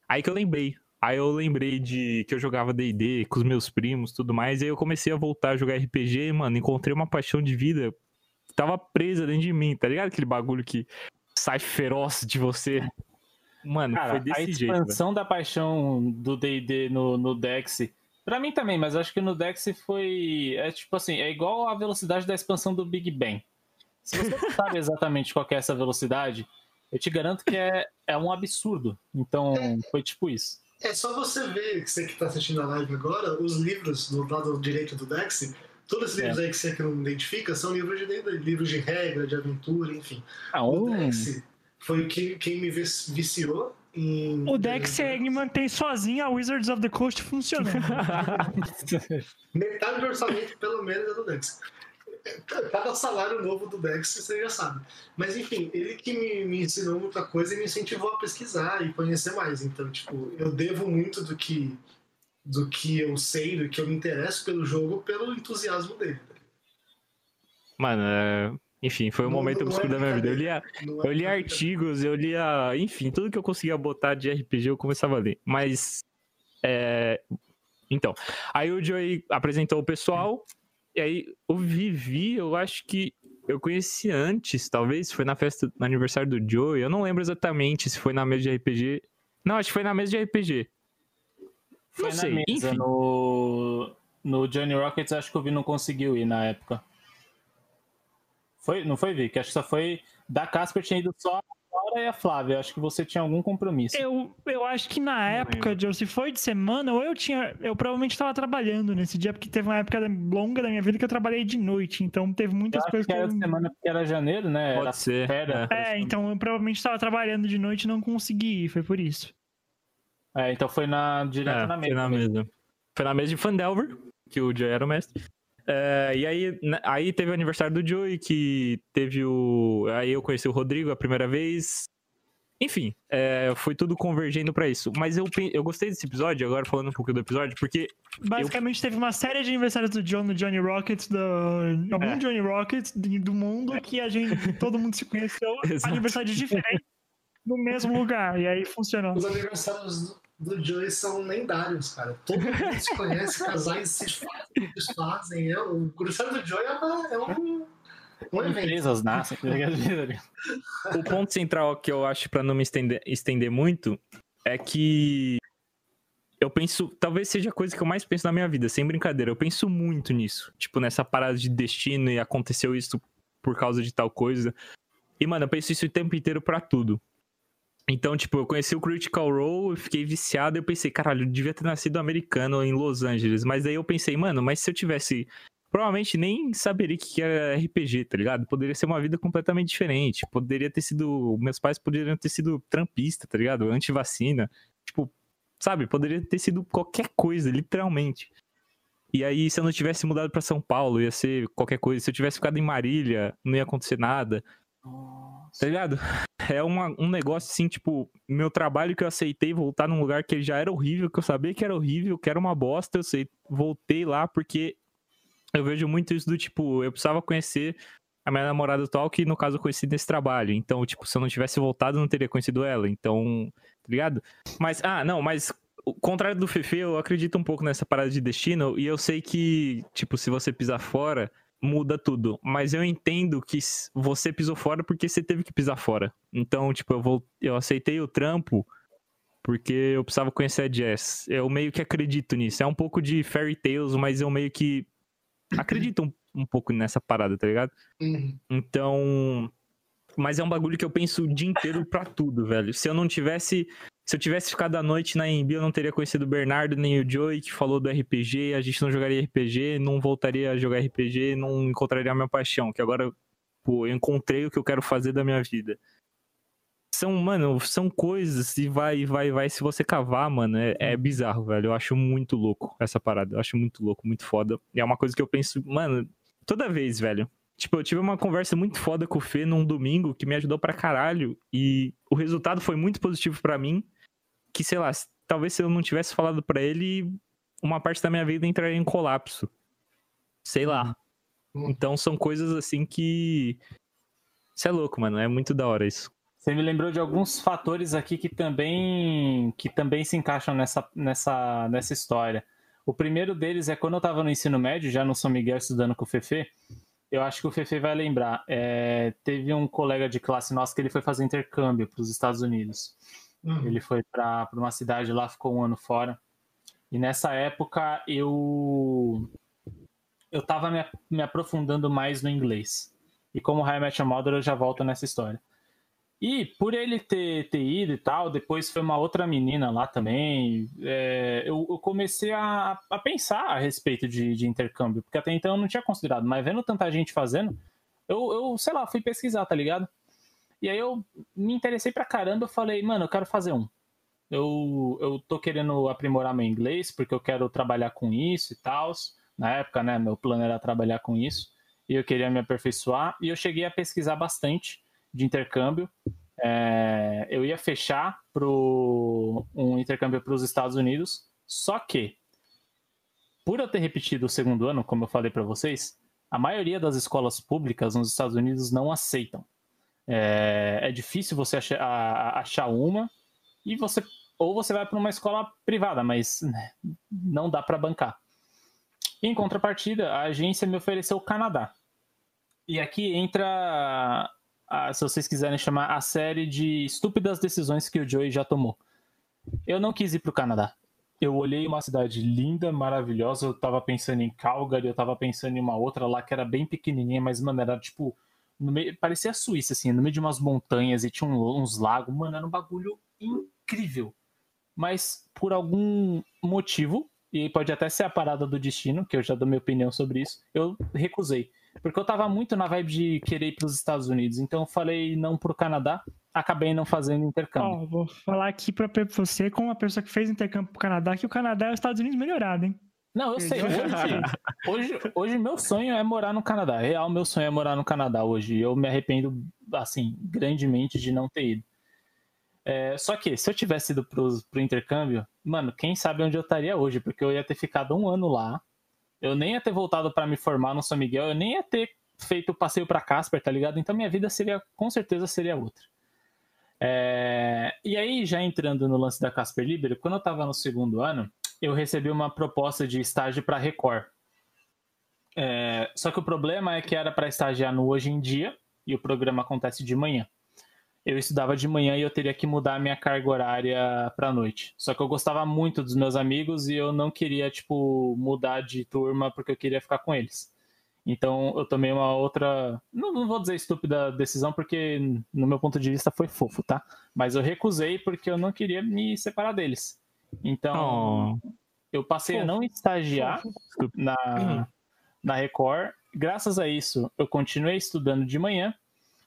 B: Aí que eu lembrei. Aí eu lembrei de que eu jogava D&D com os meus primos tudo mais, e aí eu comecei a voltar a jogar RPG, e, mano, encontrei uma paixão de vida que tava presa dentro de mim, tá ligado? Aquele bagulho que sai feroz de você. Mano,
D: Cara,
B: foi
D: a
B: desse jeito, velho.
D: expansão da paixão do D&D no, no Dex, pra mim também, mas acho que no Dex foi, é tipo assim, é igual a velocidade da expansão do Big Bang. Se você não sabe exatamente qual que é essa velocidade, eu te garanto que é, é um absurdo. Então, foi tipo isso.
C: É só você ver, que você que tá assistindo a live agora, os livros do lado direito do Dex, todos
D: É.
C: livros aí que você que não identifica são livros de livros de regra, de aventura, enfim.
D: Ah,
C: O
D: um...
C: Dex foi quem, quem me vici- viciou em...
A: O Dex ele mantém sozinho a Wizards of the Coast funcionando.
C: Metade do orçamento, pelo menos, é do Dex. Cada salário novo do Dex, você já sabe. Mas, enfim, ele que me, me ensinou muita coisa e me incentivou a pesquisar e conhecer mais. Então, tipo, eu devo muito do que, do que eu sei, do que eu me interesso pelo jogo, pelo entusiasmo dele.
B: Mano, é, enfim, foi um
C: Não-
B: momento
C: não é
B: obscuro da minha vida. Eu lia,
C: é
B: eu lia artigos, eu lia, enfim, tudo que eu conseguia botar de RPG eu começava a ler. Mas, é, então, aí o Joey apresentou o pessoal, e aí o Vivi, eu acho que eu conheci antes, talvez, foi na festa, no aniversário do Joey, eu não lembro exatamente se foi na mesa de RPG. Não, acho que foi na mesa de RPG.
D: Foi
B: Não sei,
D: na mesa,
B: enfim.
D: no, no Johnny Rockets, acho que o Vi não conseguiu ir na época. Foi, não foi, Vi? Que acho que só foi. Da Casper tinha ido só a Laura e a Flávia. Acho que você tinha algum compromisso.
A: Eu, eu acho que na época, Joe, se foi de semana, ou eu tinha. Eu provavelmente estava trabalhando nesse dia, porque teve uma época longa da minha vida que eu trabalhei de noite. Então teve
D: Eu
A: muitas
D: acho
A: coisas
D: que
A: que
D: era
A: eu.
D: de semana porque era janeiro, né? Era
B: Pode ser.
D: férias.
A: É, então eu provavelmente estava trabalhando de noite e não consegui ir, foi por isso.
D: É, então foi na, direto
B: É,
D: na
B: foi
D: mesa.
B: na
D: mesmo.
B: mesa. Foi na mesa de Fandelver, que o Joey era o mestre. É, e aí, aí teve o aniversário do Joey, que teve o. Aí eu conheci o Rodrigo a primeira vez. Enfim, é, foi tudo convergendo pra isso. Mas eu, eu gostei desse episódio, agora falando um pouco do episódio, porque
A: Basicamente teve uma série de aniversários do John no Johnny Rocket, do, algum
B: É.
A: Johnny Rocket do do mundo que a gente, todo mundo se conheceu, aniversários diferentes, no mesmo lugar. E aí funcionou.
C: Os aniversários do, Joey são lendários, cara. Todo mundo se conhece, casais se fazem, desfazem. É, o aniversário do Joey é, uma- é um, um evento.
D: Empresas nascem. tá ligado?
B: o ponto central que eu acho pra não me estender, estender muito é que eu penso, talvez seja a coisa que eu mais penso na minha vida, sem brincadeira. Eu penso muito nisso, tipo nessa parada de destino e aconteceu isso por causa de tal coisa. E mano, eu penso isso o tempo inteiro pra tudo. Então, tipo, eu conheci o Critical Role, fiquei viciado, eu pensei, caralho, eu devia ter nascido americano em Los Angeles. Mas daí eu pensei, mano, mas se eu tivesse provavelmente nem saberia o que era RPG, tá ligado? Poderia ser uma vida completamente diferente. Poderia ter sido. Meus pais poderiam ter sido trampista, tá ligado? Antivacina. Tipo, sabe? Poderia ter sido qualquer coisa, literalmente. E aí, se eu não tivesse mudado pra São Paulo, ia ser qualquer coisa. Se eu tivesse ficado em Marília, não ia acontecer nada. Tá ligado? É uma- um negócio assim, tipo, meu trabalho que eu aceitei voltar num lugar que já era horrível, que eu sabia que era horrível, que era uma bosta, eu sei, voltei lá porque eu vejo muito isso do tipo, eu precisava conhecer a minha namorada atual, que no caso eu conheci nesse trabalho. Então, tipo, se eu não tivesse voltado, eu não teria conhecido ela. Então, tá ligado? Mas, ah, não, mas o contrário do Fefe, eu acredito um pouco nessa parada de destino, e eu sei que, tipo, se você pisar fora, muda tudo. Mas eu entendo que você pisou fora porque você teve que pisar fora. Então, tipo, eu, vou, eu aceitei o trampo porque eu precisava conhecer a Jess. Eu meio que acredito nisso. É um pouco de fairy tales, mas eu meio que acredito um, um pouco nessa parada, tá ligado?
C: Uhum.
B: Então. Mas é um bagulho que eu penso o dia inteiro pra tudo, velho. Se eu não tivesse. Se eu tivesse ficado à noite na EMB, eu não teria conhecido o Bernardo nem o Joey, que falou do RPG, a gente não jogaria RPG, não voltaria a jogar RPG, não encontraria a minha paixão, que agora, pô, eu encontrei o que eu quero fazer da minha vida. São, mano, são coisas e vai, vai, vai. Se você cavar, mano, é, é bizarro, velho. Eu acho muito louco essa parada. Eu acho muito louco, muito foda. E é uma coisa que eu penso, mano, toda vez, velho. Tipo, eu tive uma conversa muito foda com o Fê num domingo que me ajudou pra caralho. E o resultado foi muito positivo pra mim. Que, sei lá, talvez se eu não tivesse falado pra ele, uma parte da minha vida entraria em colapso. Sei lá.
C: Uhum.
B: Então são coisas assim que. Isso é louco, mano. É muito da hora isso.
D: Você me lembrou de alguns fatores aqui que também que também se encaixam nessa, nessa, nessa história. O primeiro deles é quando eu estava no ensino médio, já no São Miguel estudando com o Fefe. Eu acho que o Fefe vai lembrar. é, teve um colega de classe nosso que ele foi fazer intercâmbio para os Estados Unidos.
C: Uhum.
D: Ele foi para uma cidade lá, ficou um ano fora. E nessa época eu eu tava me, me aprofundando mais no inglês. E como High Match Mother, eu já volto nessa história. E por ele ter, ter ido e tal, depois foi uma outra menina lá também. é, eu, eu comecei a, a pensar a respeito de, de intercâmbio, porque até então eu não tinha considerado, mas vendo tanta gente fazendo, eu, eu sei lá, fui pesquisar, tá ligado? E aí eu me interessei pra caramba, eu falei, mano, eu quero fazer um. Eu, eu tô querendo aprimorar meu inglês, porque eu quero trabalhar com isso e tal. Na época, né, meu plano era trabalhar com isso. E eu queria me aperfeiçoar. E eu cheguei a pesquisar bastante de intercâmbio. É, eu ia fechar pro, um intercâmbio para os Estados Unidos. Só que, por eu ter repetido o segundo ano, como eu falei para vocês, a maioria das escolas públicas nos Estados Unidos não aceitam. É, é difícil você achar, achar uma e você ou você vai para uma escola privada, mas né, não dá para bancar. Em contrapartida, a agência me ofereceu o Canadá. E aqui entra, a- se vocês quiserem chamar, a série de estúpidas decisões que o Joey já tomou. Eu não quis ir para o Canadá. Eu olhei uma cidade linda, maravilhosa. Eu tava pensando em Calgary, eu tava pensando em uma outra lá que era bem pequenininha, mas, mano, era tipo. Meio, parecia a Suíça, assim, no meio de umas montanhas e tinha um- uns lagos. Mano, era um bagulho incrível. Mas por algum motivo, e pode até ser a parada do destino, que eu já dou minha opinião sobre isso, eu recusei. Porque eu tava muito na vibe de querer ir pros Estados Unidos. Então eu falei não pro Canadá, acabei não fazendo intercâmbio.
A: Ó, vou falar aqui pra você, como uma pessoa que fez intercâmbio pro Canadá, que o Canadá é os Estados Unidos melhorado, hein?
D: Não, eu sei. Hoje, hoje, hoje meu sonho é morar no Canadá. Real, meu sonho é morar no Canadá hoje. Eu me arrependo, assim, grandemente de não ter ido. É, só que, se eu tivesse ido pro, pro intercâmbio, mano, quem sabe onde eu estaria hoje, porque eu ia ter ficado um ano lá, eu nem ia ter voltado para me formar no São Miguel, eu nem ia ter feito o passeio para Casper, tá ligado? Então minha vida seria, com certeza, seria outra. É... E aí, já entrando no lance da Casper Libero, quando eu tava no segundo ano, eu recebi uma proposta de estágio para Record. É... Só que o problema é que era para estagiar no Hoje em Dia, e o programa acontece de manhã eu estudava de manhã e eu teria que mudar a minha carga horária para noite. Só que eu gostava muito dos meus amigos e eu não queria, tipo, mudar de turma porque eu queria ficar com eles. Então eu tomei uma outra. Não, não, vou dizer estúpida decisão, porque no meu ponto de vista foi fofo, tá? Mas eu recusei porque eu não queria me separar deles. Então oh. eu passei fofo. a não estagiar na, na Record. Graças a isso, eu continuei estudando de manhã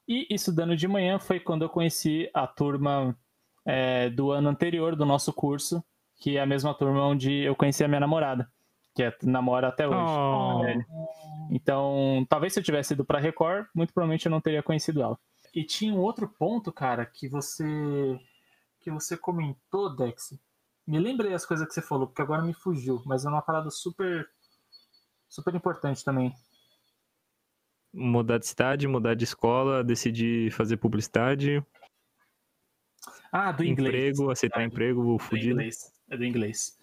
D: e estudando de manhã foi quando eu conheci a turma é, do ano anterior do nosso curso, que é a mesma turma onde eu conheci a minha namorada, que é, namora até hoje. Oh. É. Então, talvez se eu tivesse ido para Record, muito provavelmente eu não teria conhecido ela. E tinha um outro ponto, cara, que você que você comentou, Dex. Me lembrei as coisas que você falou, porque agora me fugiu, mas é uma parada super super importante também
B: mudar de cidade, mudar de escola, decidir fazer publicidade.
D: Ah, do inglês.
B: Emprego, aceitar é, emprego, fudido.
D: Inglês. É do inglês.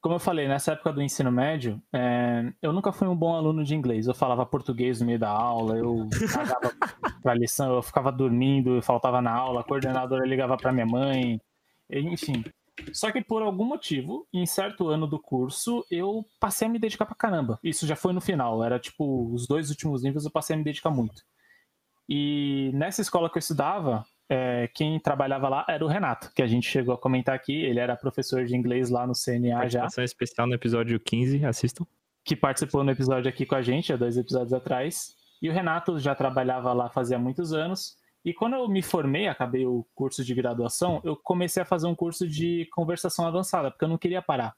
D: Como eu falei, nessa época do ensino médio, é, eu nunca fui um bom aluno de inglês. Eu falava português no meio da aula, eu pagava pra lição, eu ficava dormindo, eu faltava na aula, a coordenadora ligava para minha mãe, enfim. Só que por algum motivo, em certo ano do curso, eu passei a me dedicar pra caramba. Isso já foi no final, era tipo, os dois últimos níveis eu passei a me dedicar muito. E nessa escola que eu estudava, é, quem trabalhava lá era o Renato, que a gente chegou a comentar aqui. Ele era professor de inglês lá no CNA já.
B: Participação especial no episódio 15, assistam.
D: Que participou no episódio aqui com a gente, há dois episódios atrás. E o Renato já trabalhava lá fazia muitos anos. E quando eu me formei, acabei o curso de graduação, eu comecei a fazer um curso de conversação avançada, porque eu não queria parar.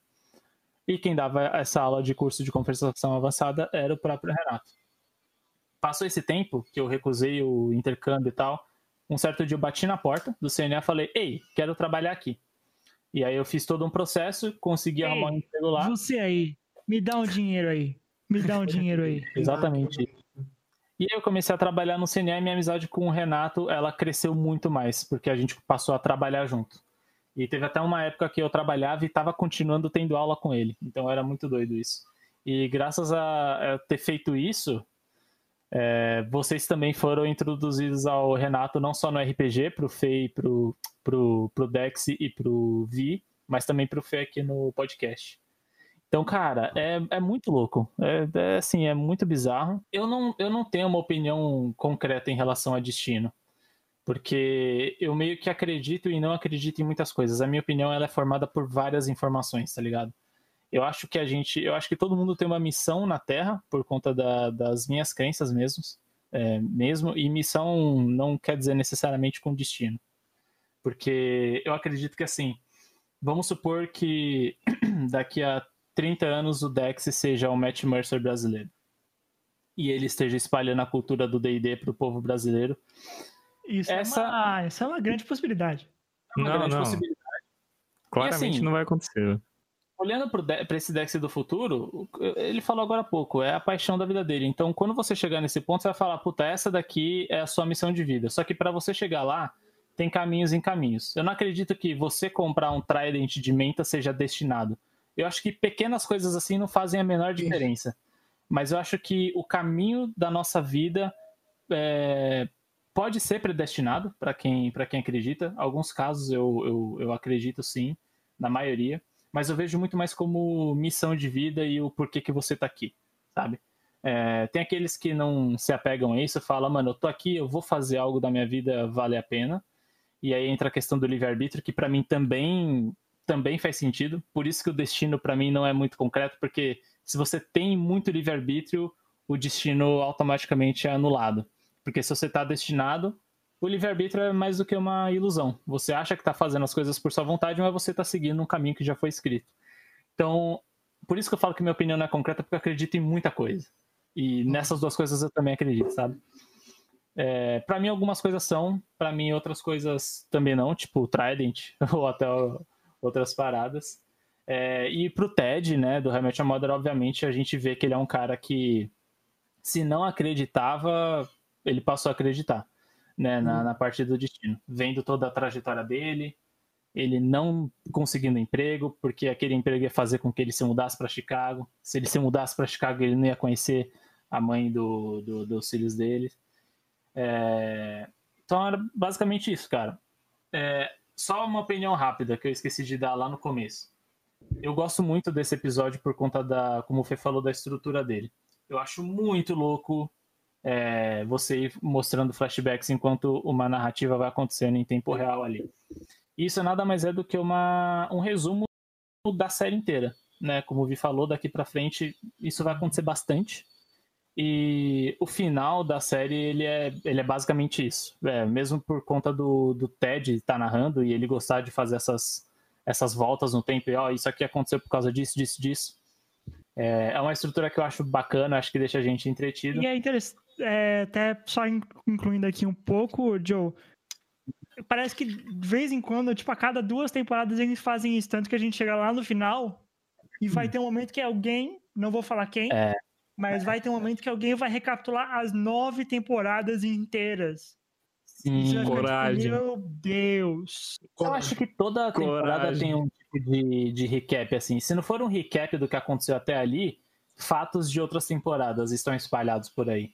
D: E quem dava essa aula de curso de conversação avançada era o próprio Renato. Passou esse tempo que eu recusei o intercâmbio e tal. Um certo dia eu bati na porta do CNA e falei: Ei, quero trabalhar aqui. E aí eu fiz todo um processo, consegui Ei, arrumar um emprego lá.
A: Você aí, me dá um dinheiro aí. Me dá um dinheiro aí.
D: Exatamente. E eu comecei a trabalhar no CNA e minha amizade com o Renato, ela cresceu muito mais, porque a gente passou a trabalhar junto. E teve até uma época que eu trabalhava e estava continuando tendo aula com ele. Então era muito doido isso. E graças a ter feito isso, é, vocês também foram introduzidos ao Renato, não só no RPG, pro Fei, pro, pro, pro Dex e pro Vi, mas também pro Fê aqui no podcast. Então, cara, é, é muito louco. É, é, assim, é muito bizarro. Eu não, eu não tenho uma opinião concreta em relação a destino. Porque eu meio que acredito e não acredito em muitas coisas. A minha opinião ela é formada por várias informações, tá ligado? Eu acho que a gente. Eu acho que todo mundo tem uma missão na Terra, por conta da, das minhas crenças mesmo. É, mesmo. E missão não quer dizer necessariamente com destino. Porque eu acredito que assim. Vamos supor que daqui a 30 anos o Dex seja o Matt Mercer brasileiro. E ele esteja espalhando a cultura do D&D para o povo brasileiro.
A: Isso, essa... É uma, essa é uma grande possibilidade.
B: É uma não, grande não. possibilidade. Claramente assim, não vai acontecer.
D: Olhando para esse Dex do futuro, ele falou agora há pouco, é a paixão da vida dele. Então, quando você chegar nesse ponto, você vai falar, puta, essa daqui é a sua missão de vida. Só que para você chegar lá, tem caminhos em caminhos. Eu não acredito que você comprar um Trident de menta seja destinado. Eu acho que pequenas coisas assim não fazem a menor diferença. Mas eu acho que o caminho da nossa vida é, pode ser predestinado para quem, quem acredita. Alguns casos eu, eu, eu acredito sim, na maioria. Mas eu vejo muito mais como missão de vida e o porquê que você está aqui, sabe? É, tem aqueles que não se apegam a isso, falam, mano, eu tô aqui, eu vou fazer algo da minha vida vale a pena. E aí entra a questão do livre-arbítrio, que para mim também também faz sentido. Por isso que o destino para mim não é muito concreto, porque se você tem muito livre-arbítrio, o destino automaticamente é anulado. Porque se você está destinado, o livre-arbítrio é mais do que uma ilusão. Você acha que está fazendo as coisas por sua vontade, mas você está seguindo um caminho que já foi escrito. Então, por isso que eu falo que minha opinião não é concreta, porque eu acredito em muita coisa. E nessas duas coisas eu também acredito, sabe? É, para mim, algumas coisas são, para mim, outras coisas também não, tipo o Trident ou até outras paradas. É, e pro Ted, né, do Hamilton Mother, obviamente, a gente vê que ele é um cara que, se não acreditava, ele passou a acreditar, né, na, uhum. na parte do destino. Vendo toda a trajetória dele, ele não conseguindo emprego, porque aquele emprego ia fazer com que ele se mudasse para Chicago. Se ele se mudasse para Chicago, ele não ia conhecer a mãe do, do dos filhos dele. É... Então era basicamente isso, cara. É... Só uma opinião rápida que eu esqueci de dar lá no começo. Eu gosto muito desse episódio por conta da, como o Fê falou, da estrutura dele. Eu acho muito louco é, você ir mostrando flashbacks enquanto uma narrativa vai acontecendo em tempo real ali. Isso nada mais é do que uma, um resumo da série inteira, né? Como o Vi falou, daqui para frente isso vai acontecer bastante. E o final da série, ele é, ele é basicamente isso. É, mesmo por conta do, do Ted estar tá narrando e ele gostar de fazer essas, essas voltas no tempo, e ó, isso aqui aconteceu por causa disso, disso, disso. É, é uma estrutura que eu acho bacana, acho que deixa a gente entretido.
A: E é interessante, é, até só incluindo aqui um pouco, Joe, parece que de vez em quando, tipo, a cada duas temporadas eles fazem isso, tanto que a gente chega lá no final e vai hum. ter um momento que alguém, não vou falar quem, é. Mas vai ter um momento que alguém vai recapitular as nove temporadas inteiras.
B: Sim, coragem.
A: Meu Deus.
D: Eu acho que toda temporada coragem. tem um tipo de, de recap, assim. Se não for um recap do que aconteceu até ali, fatos de outras temporadas estão espalhados por aí.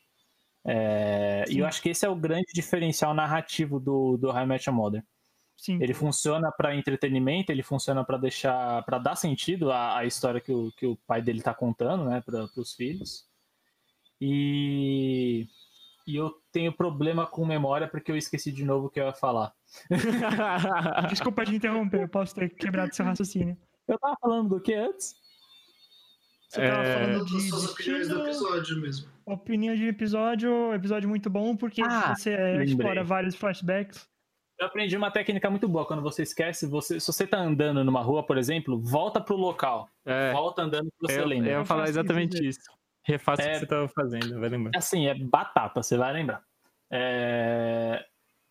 D: É, e eu acho que esse é o grande diferencial narrativo do, do High Match Modern. Sim. Ele funciona para entretenimento, ele funciona para deixar, para dar sentido à, à, história que o, que o pai dele está contando, né, para os filhos. E, e eu tenho problema com memória porque eu esqueci de novo o que eu ia falar.
A: Desculpa te interromper, eu posso ter quebrado seu raciocínio.
D: Eu tava falando do que antes?
C: Você é... tava falando de, suas opiniões do episódio mesmo.
A: Opinião de episódio, episódio muito bom, porque ah, você lembrei. explora vários flashbacks.
D: Eu aprendi uma técnica muito boa quando você esquece, você, se você tá andando numa rua, por exemplo, volta pro local. É, volta andando que você
B: eu,
D: lembra.
B: Eu ia falar exatamente isso. Refaça é, o que você tava fazendo, vai lembrar.
D: Assim, é batata, você vai lembrar. É...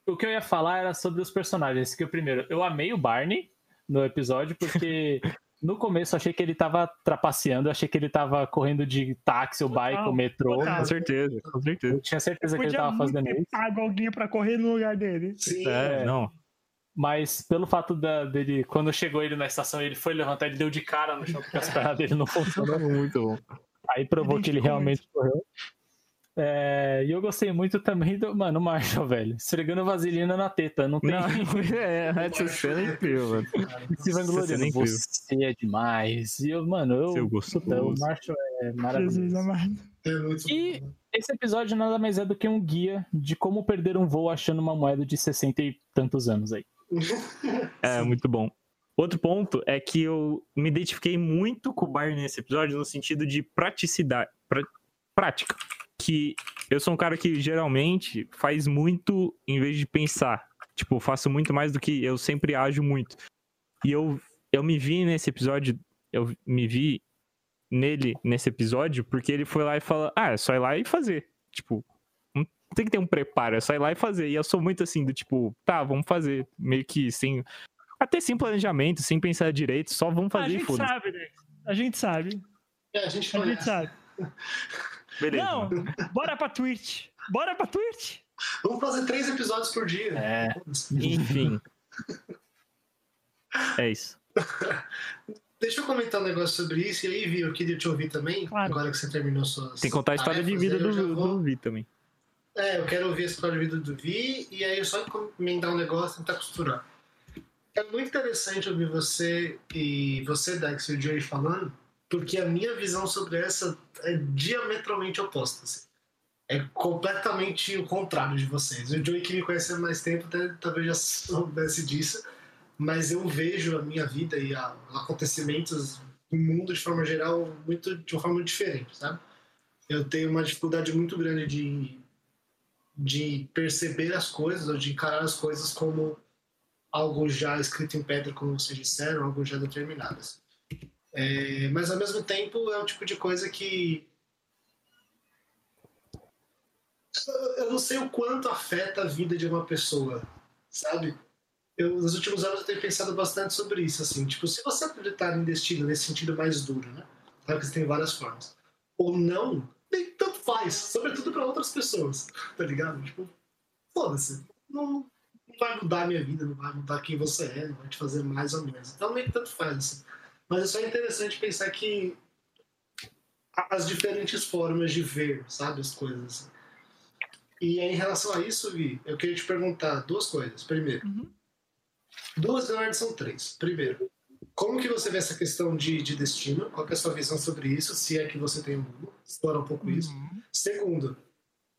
D: O que eu ia falar era sobre os personagens. Que o primeiro, eu amei o Barney no episódio, porque No começo achei que ele tava trapaceando, achei que ele tava correndo de táxi ou bike ou metrô.
B: Com certeza, com certeza.
D: Eu tinha certeza que ele tava fazendo isso.
A: pago alguém pra correr no lugar dele.
B: Sim. É, é. não.
D: Mas pelo fato da, dele, quando chegou ele na estação, ele foi levantar, ele deu de cara no chão porque as pernas dele não funcionaram muito bom. Aí provou que ele realmente correu. É, e eu gostei muito também do, mano, o Marshall, velho. Esfregando vaselina na teta. Não tem. Não,
B: é, essa cena é incrível, mano.
D: Se vangloriando. Você é demais. E eu, mano, eu.
B: Seu gosto.
D: O Marshall é maravilhoso. É e esse episódio nada mais é do que um guia de como perder um voo achando uma moeda de 60 e tantos anos aí.
B: É, muito bom. Outro ponto é que eu me identifiquei muito com o Barney nesse episódio no sentido de praticidade. Pra, prática que eu sou um cara que geralmente faz muito em vez de pensar. Tipo, faço muito mais do que eu sempre ajo muito. E eu, eu me vi nesse episódio, eu me vi nele nesse episódio porque ele foi lá e falou: Ah, é só ir lá e fazer. Tipo, não tem que ter um preparo, é só ir lá e fazer. E eu sou muito assim, do tipo, tá, vamos fazer. Meio que sem. Até sem planejamento, sem pensar direito, só vamos fazer
A: a gente sabe, né? A gente sabe.
C: É, a gente,
A: a gente sabe.
B: Beleza.
A: Não, bora pra Twitch. Bora pra Twitch.
C: Vamos fazer três episódios por dia.
B: É. Enfim. é isso.
C: Deixa eu comentar um negócio sobre isso. E aí, Vi, eu queria te ouvir também. Claro. Agora que você terminou suas.
B: Tem que contar a história de vida do, vou... do Vi também.
C: É, eu quero ouvir a história de vida do Vi. E aí, eu só encomendar um negócio e tentar costurar. É muito interessante ouvir você e você, Dex e o Joey falando porque a minha visão sobre essa é diametralmente oposta. Assim. É completamente o contrário de vocês. O Joey que me conhece há mais tempo até, talvez já soubesse disso, mas eu vejo a minha vida e a, os acontecimentos do mundo de forma geral muito de uma forma diferente, sabe? Eu tenho uma dificuldade muito grande de de perceber as coisas ou de encarar as coisas como algo já escrito em pedra, como vocês disseram, algo já determinado. Assim. É, mas ao mesmo tempo é o tipo de coisa que. eu não sei o quanto afeta a vida de uma pessoa, sabe? Eu, nos últimos anos eu tenho pensado bastante sobre isso, assim, tipo, se você acreditar em destino nesse sentido mais duro, né? Claro que tem várias formas. Ou não, nem tanto faz, sobretudo para outras pessoas, tá ligado? Tipo, foda-se. Não, não vai mudar a minha vida, não vai mudar quem você é, não vai te fazer mais ou menos. Então nem tanto faz, assim. Mas é só interessante pensar que as diferentes formas de ver, sabe, as coisas. E em relação a isso, Vi, eu queria te perguntar duas coisas. Primeiro,
A: Uhum.
C: duas, na verdade, são três. Primeiro, como que você vê essa questão de, de destino? Qual é a sua visão sobre isso? Se é que você tem um explora um pouco isso.
A: Uhum.
C: Segundo,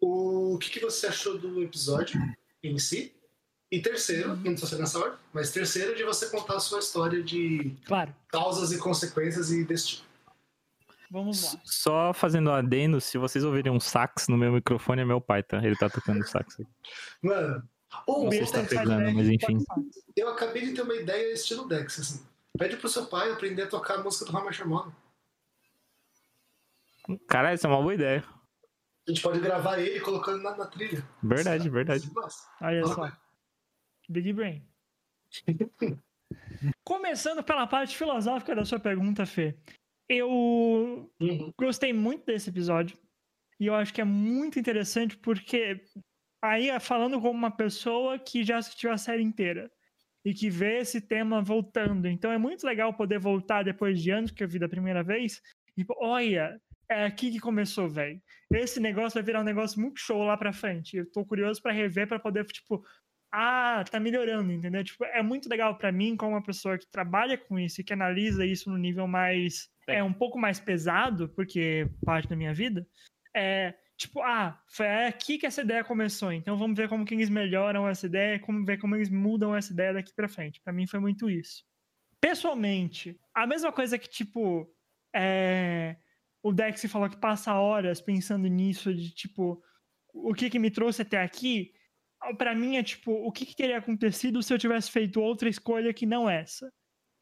C: o que, que você achou do episódio em si? E terceiro, não precisa ser nessa ordem, mas terceiro, de você contar a sua história de
A: Claro,
C: causas e consequências e destino.
A: vamos lá.
B: Só fazendo um adendo, se vocês ouvirem um sax no meu microfone, é meu pai, tá? Ele tá tocando sax aqui.
C: Mano, ou
B: se tá pegando, mas enfim.
C: Eu acabei de ter uma ideia estilo Dex, assim. Pede pro seu pai aprender a tocar a música do Hammer Sherman.
B: Caralho, isso é uma boa ideia.
C: A gente pode gravar ele colocando na, na trilha.
B: Verdade, verdade.
C: Nossa.
A: Olha
C: Fala,
A: só. Big Brain. Começando pela parte filosófica da sua pergunta, Fê. Eu
C: Uhum.
A: gostei muito desse episódio. E eu acho que é muito interessante porque aí é falando como uma pessoa que já assistiu a série inteira e que vê esse tema voltando. Então é muito legal poder voltar depois de anos que eu vi da primeira vez e olha, é aqui que começou, velho. Esse negócio vai virar um negócio muito show lá pra frente. Eu tô curioso pra rever pra poder tipo ah, tá melhorando, entendeu? Tipo, é muito legal pra mim como uma pessoa que trabalha com isso e que analisa isso no nível mais é um pouco mais pesado, porque parte da minha vida, é tipo, ah, foi aqui que essa ideia começou, então vamos ver como que eles melhoram essa ideia, como ver como eles mudam essa ideia daqui pra frente. Pra mim foi muito isso. Pessoalmente, a mesma coisa que, tipo, é, o Dex falou que passa horas pensando nisso, de tipo, o que que me trouxe até aqui, Pra mim é tipo, o que, que teria acontecido se eu tivesse feito outra escolha que não essa?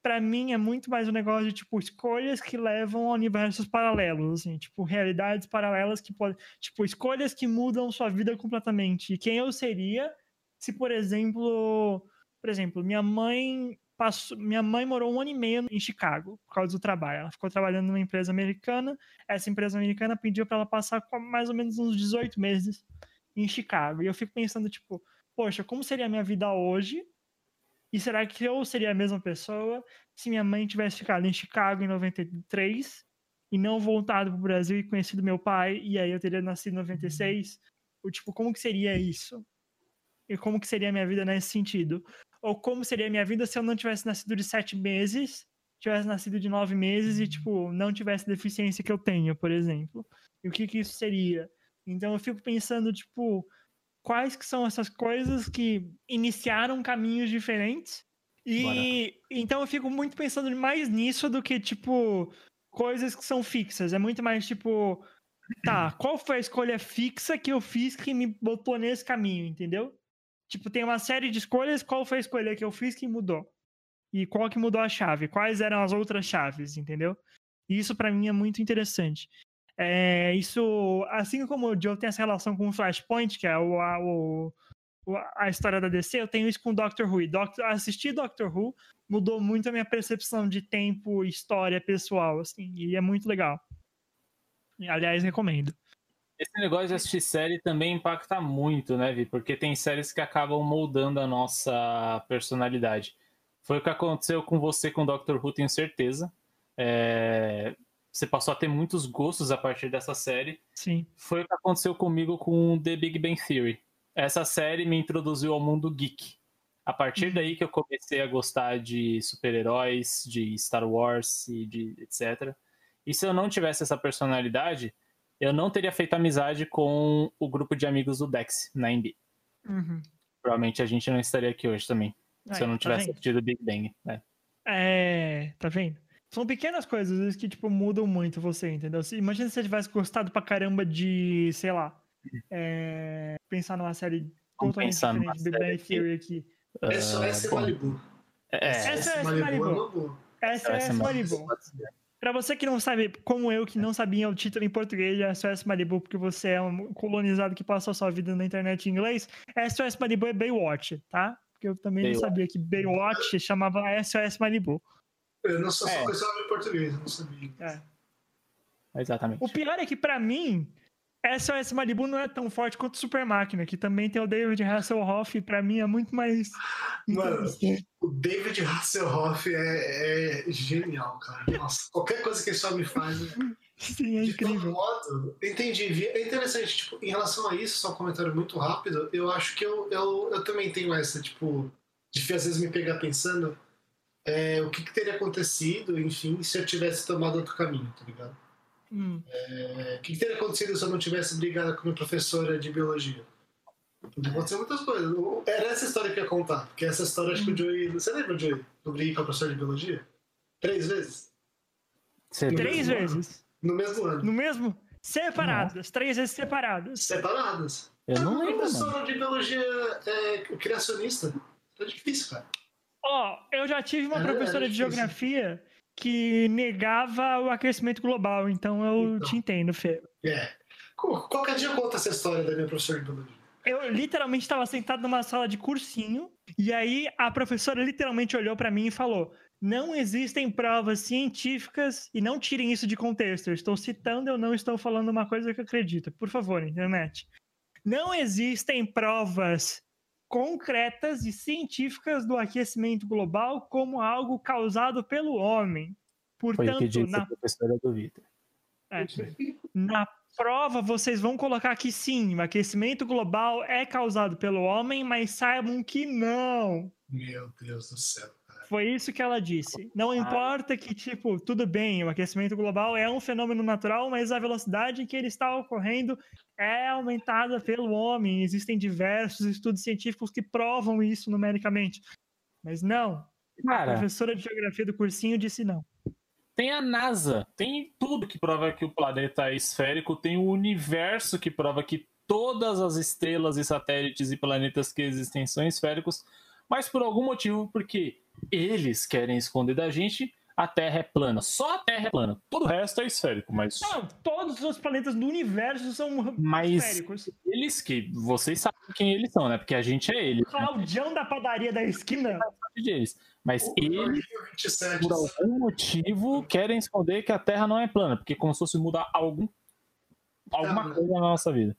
A: Pra mim é muito mais um negócio de tipo escolhas que levam a universos paralelos, assim, tipo realidades paralelas que podem, tipo escolhas que mudam sua vida completamente. E quem eu seria se, por exemplo, por exemplo, minha mãe passou, minha mãe morou um ano e meio em Chicago por causa do trabalho. Ela ficou trabalhando numa empresa americana. Essa empresa americana pediu para ela passar mais ou menos uns 18 meses em Chicago. E eu fico pensando, tipo, poxa, como seria a minha vida hoje? E será que eu seria a mesma pessoa se minha mãe tivesse ficado em Chicago em 93 e não voltado pro Brasil e conhecido meu pai, e aí eu teria nascido em 96? Ou, tipo, como que seria isso? E como que seria a minha vida nesse sentido? Ou como seria a minha vida se eu não tivesse nascido de sete meses, tivesse nascido de nove meses e, tipo, não tivesse deficiência que eu tenho, por exemplo? E o que que isso seria? Então eu fico pensando, tipo, quais que são essas coisas que iniciaram caminhos diferentes. E então eu fico muito pensando mais nisso do que, tipo, coisas que são fixas. É muito mais tipo, tá, qual foi a escolha fixa que eu fiz que me botou nesse caminho, entendeu? Tipo, tem uma série de escolhas, qual foi a escolha que eu fiz que mudou? E qual que mudou a chave? Quais eram as outras chaves, entendeu? Isso para mim é muito interessante. É, isso, assim como o Joe tem essa relação com o Flashpoint, que é o, a, o, a história da DC, eu tenho isso com Doctor Who. Doctor, assistir Doctor Who mudou muito a minha percepção de tempo, história pessoal, assim, e é muito legal. Aliás, recomendo.
D: Esse negócio de assistir série também impacta muito, né, Vi? Porque tem séries que acabam moldando a nossa personalidade. Foi o que aconteceu com você com Doctor Who, tenho certeza. É... Você passou a ter muitos gostos a partir dessa série.
A: Sim.
D: Foi o que aconteceu comigo com The Big Bang Theory. Essa série me introduziu ao mundo geek. A partir
A: Uhum.
D: daí que eu comecei a gostar de super-heróis, de Star Wars e de etc. E se eu não tivesse essa personalidade, eu não teria feito amizade com o grupo de amigos do Dex na MB.
A: Uhum.
D: Provavelmente a gente não estaria aqui hoje também, se eu não
A: Aí, tá
D: tivesse
A: vendo?
D: assistido Big Bang. né?
A: É, tá vendo? São pequenas coisas, às vezes, que, tipo, mudam muito você, entendeu? Se- Imagina se você tivesse gostado pra caramba de, sei lá, é, pensar numa série totalmente diferente de Big Theory aqui.
C: É só
D: Ah,
C: Malibu.
D: é,
A: Essa é essa
C: Malibu é
A: Malibu.
C: boa.
A: Essa é
D: essa
A: essa
D: é
A: Malibu.
D: Malibu.
A: Pra você que não sabe, como eu, que não sabia o título em português de SOS Malibu, porque você é um colonizado que passou sua vida na internet em inglês, SOS Malibu é Baywatch, tá? Porque eu também
D: Baywatch.
A: não sabia que Baywatch chamava SOS Malibu.
C: Eu não sou só
D: É.
C: em português, eu não sabia.
A: É.
D: Exatamente.
A: O pior é que, pra mim, SOS Malibu não é tão forte quanto Super Máquina, que também tem o David Hasselhoff, e pra mim é muito mais.
C: Mano, o David Hasselhoff é, é genial, cara. Nossa, qualquer coisa que esse homem faz. né?
A: Sim, é
C: De todo
A: incrível.
C: modo, entendi. É interessante, tipo, em relação a isso, só um comentário muito rápido, eu acho que eu, eu, eu também tenho essa, tipo, de às vezes me pegar pensando é, o que, que teria acontecido, enfim, se eu tivesse tomado outro caminho, tá ligado?
A: Hum.
C: É, o que, que teria acontecido se eu não tivesse brigado com minha professora de biologia? Podia acontecer muitas coisas. Era essa história que eu ia contar, porque essa história acho que o Joey. Você lembra, Joey? Do briguei com a professora de biologia? Três vezes? No
A: Três
C: mesmo ano.
A: vezes.
C: No mesmo ano.
A: No mesmo? Separadas. Três vezes separadas.
C: Separadas.
D: Eu não lembro,
C: professora de biologia é, criacionista. É difícil, cara.
A: Ó, eu já tive uma
C: É,
A: professora de geografia que negava o aquecimento global, então eu
C: Então.
A: te entendo, Fê.
C: É. Qu- Qualquer dia eu conto essa história da minha professora de biologia.
A: Eu literalmente estava sentado numa sala de cursinho e aí a professora literalmente olhou para mim e falou: "Não existem provas científicas e não tirem isso de contexto. Eu estou citando, eu não estou falando uma coisa que eu acredito. Por favor, internet. Não existem provas concretas e científicas do aquecimento global como algo causado pelo homem.
D: Foi o que
A: Portanto,
D: disse a
A: na
D: professora do Vitor.
A: é. Na prova, vocês vão colocar que sim, o aquecimento global é causado pelo homem, mas saibam que não.
C: Meu Deus do céu.
A: Foi isso que ela disse. Não importa que, tipo, tudo bem, o aquecimento global é um fenômeno natural, mas a velocidade que ele está ocorrendo é aumentada pelo homem. Existem diversos estudos científicos que provam isso numericamente. Mas não. A
D: Cara,
A: professora de geografia do cursinho disse não.
D: tem a NASA, tem tudo que prova que o planeta é esférico, tem o universo que prova que todas as estrelas e satélites e planetas que existem são esféricos, mas por algum motivo, porque eles querem esconder da gente, a Terra é plana. Só a Terra é plana. Todo o resto é esférico, mas
A: Não, todos os planetas do universo são
D: Mas-
A: esféricos.
D: eles que vocês sabem quem eles são, né? Porque a gente é eles, né?
A: Claudião da padaria da esquina.
D: de eles. Mas
C: O
D: eles,
C: 27,
D: por algum motivo, querem esconder que a Terra não é plana, porque como se fosse mudar algum, alguma
C: Tá,
D: coisa na nossa vida.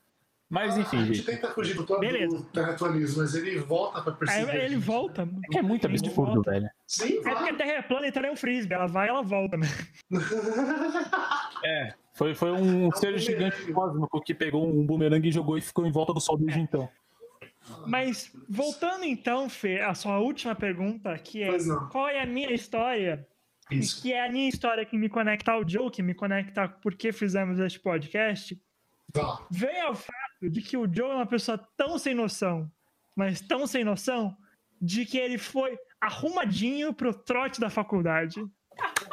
D: Mas enfim,
C: a gente
D: gente.
C: tenta fugir do, plano
A: Beleza.
C: do terraplanismo, mas ele volta pra perceber.
A: ele volta.
D: É que é muito absurdo, velho.
C: Sim,
A: É porque a. Terra é plana, então ela é um frisbee. Ela vai, ela volta. Né?
D: É. Foi, foi um ser
C: bumerangue.
D: gigante cósmico que pegou um bumerangue e jogou e ficou em volta do sol desde então.
A: Mas voltando então, Fê, a sua última pergunta, que é qual é a minha história?
C: Isso.
A: Que é a minha história que me conecta ao Joe, que me conecta por que fizemos este podcast.
C: Vá.
A: Vem ao fato de que o Joe é uma pessoa tão sem noção, mas tão sem noção, de que ele foi arrumadinho pro trote da faculdade.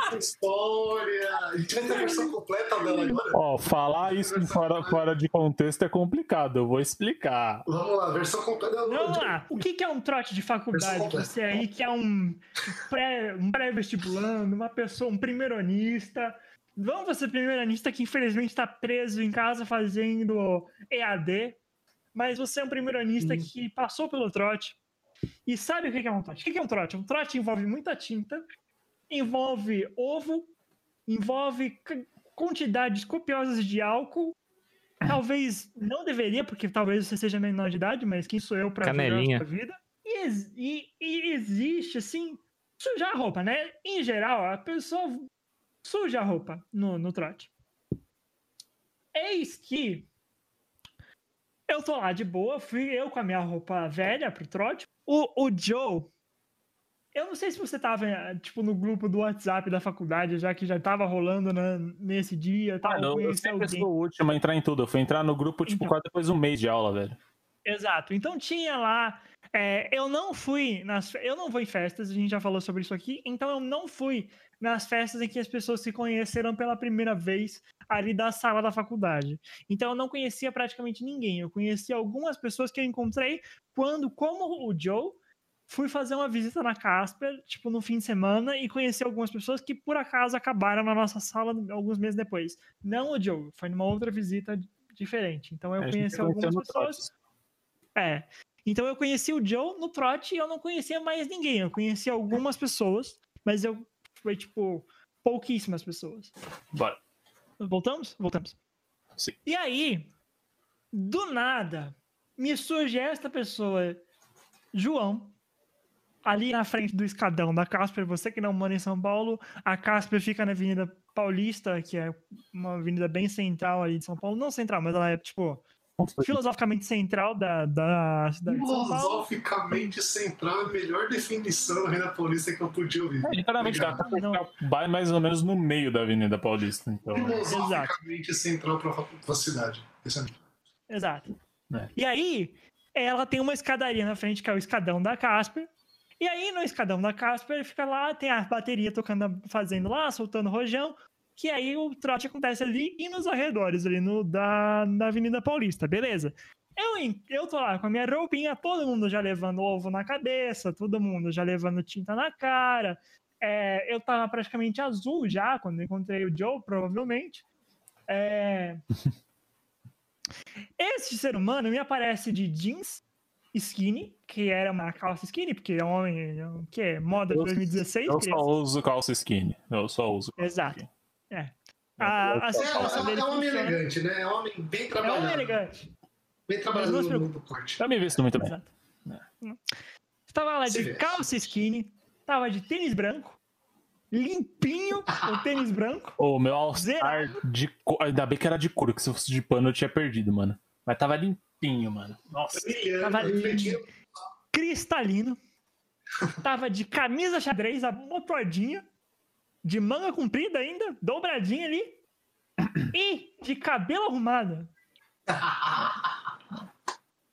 C: Essa história. A gente vai ter a versão completa dela agora.
D: Ó, falar isso fora, fora de contexto é complicado, eu vou explicar.
C: Vamos lá, versão completa. Não,
A: Vamos lá, o que é um trote de faculdade? Você aí que é um pré- um pré-vestibulando, uma pessoa, um primeironista. Vamos você primeironista que infelizmente está preso em casa fazendo EAD, mas você é um primeironista
C: Hum.
A: que passou pelo trote e sabe o que é um trote. O que é um trote? Um trote envolve muita tinta, envolve ovo, envolve quantidades copiosas de álcool. Talvez não deveria, porque talvez você seja menor de idade, mas quem sou eu para
B: Canelinha.
A: a sua vida? E, e- e existe, assim, sujar a roupa, né? Em geral, a pessoa suja a roupa no, no trote. Eis que eu tô lá de boa, fui eu com a minha roupa velha pro trote. O, o Joe, eu não sei se você tava, eh, tipo, no grupo do WhatsApp da faculdade, já que já tava rolando né, nesse dia, tava
D: Mano, eu sempre
A: alguém.
D: sou o último a entrar em tudo. Eu fui entrar no grupo, tipo,
A: Então.
D: quase depois de um mês de aula, velho.
A: Exato. Então tinha lá. é, eu não fui nas. Eu não vou em festas, a gente já falou sobre isso aqui. Então eu não fui nas festas em que as pessoas se conheceram pela primeira vez ali da sala da faculdade. Então eu não conhecia praticamente ninguém. Eu conhecia algumas pessoas que eu encontrei quando, como o Joe, fui fazer uma visita na Casper, tipo, no fim de semana, e conheci algumas pessoas que por acaso acabaram na nossa sala alguns meses depois. Não o Joe, foi numa outra visita diferente. Então eu
D: gente
A: conheci algumas pessoas. É. Então eu conheci o Joe no trote e eu não conhecia mais ninguém. Eu conheci algumas pessoas, mas eu foi tipo pouquíssimas pessoas.
D: Bora.
A: Voltamos? Voltamos.
D: Sim.
A: E aí, do nada, me surge esta pessoa, João, ali na frente do escadão da Casper. Você que não mora em São Paulo, a Casper fica na Avenida Paulista, que é uma avenida bem central ali de São Paulo. Não central, mas ela é, tipo, filosoficamente central da, da cidade de São Paulo.
C: Filosoficamente central é a melhor definição da Avenida Paulista que eu podia ouvir.
D: É, literalmente, dá pra vai mais ou menos no meio da Avenida Paulista. Então,
C: Filosoficamente central pra, pra cidade. Esse é
A: Exato.
D: É.
A: E aí, ela tem uma escadaria na frente, que é o escadão da Casper. E aí, no escadão da Casper, fica lá, tem a bateria tocando, fazendo lá, soltando rojão. Que aí o trote acontece ali e nos arredores, ali no, da, da Avenida Paulista, beleza? Eu, eu tô lá com a minha roupinha, todo mundo já levando ovo na cabeça, todo mundo já levando tinta na cara. É, eu tava praticamente azul já quando encontrei o Joe, provavelmente. É, Esse ser humano me aparece de jeans skinny, que era uma calça skinny, porque é homem, é que é moda de
D: Eu-
A: 2016.
D: eu só uso calça skinny. Eu só uso. calça
A: Exato.
D: skinny.
A: É. A, a
C: É,
A: situação
C: é,
A: dele
C: é homem
A: funciona.
C: elegante, né? É homem bem
A: É
C: trabalhado.
A: homem elegante.
C: Bem trabalhado no, no corte.
D: Tá me vestindo muito bem.
A: Exato. Estava lá de calça skinny, tava de tênis branco, limpinho o tênis branco.
D: O meu All-Star de couro. Ainda bem que era de couro, que se fosse de pano eu tinha perdido, mano. Mas tava limpinho, mano. Nossa.
C: Brilhando,
A: Tava
C: refletindo.
A: cristalino. Tava de camisa xadrez amontoadinha, de manga comprida ainda, dobradinha ali, e de cabelo arrumado.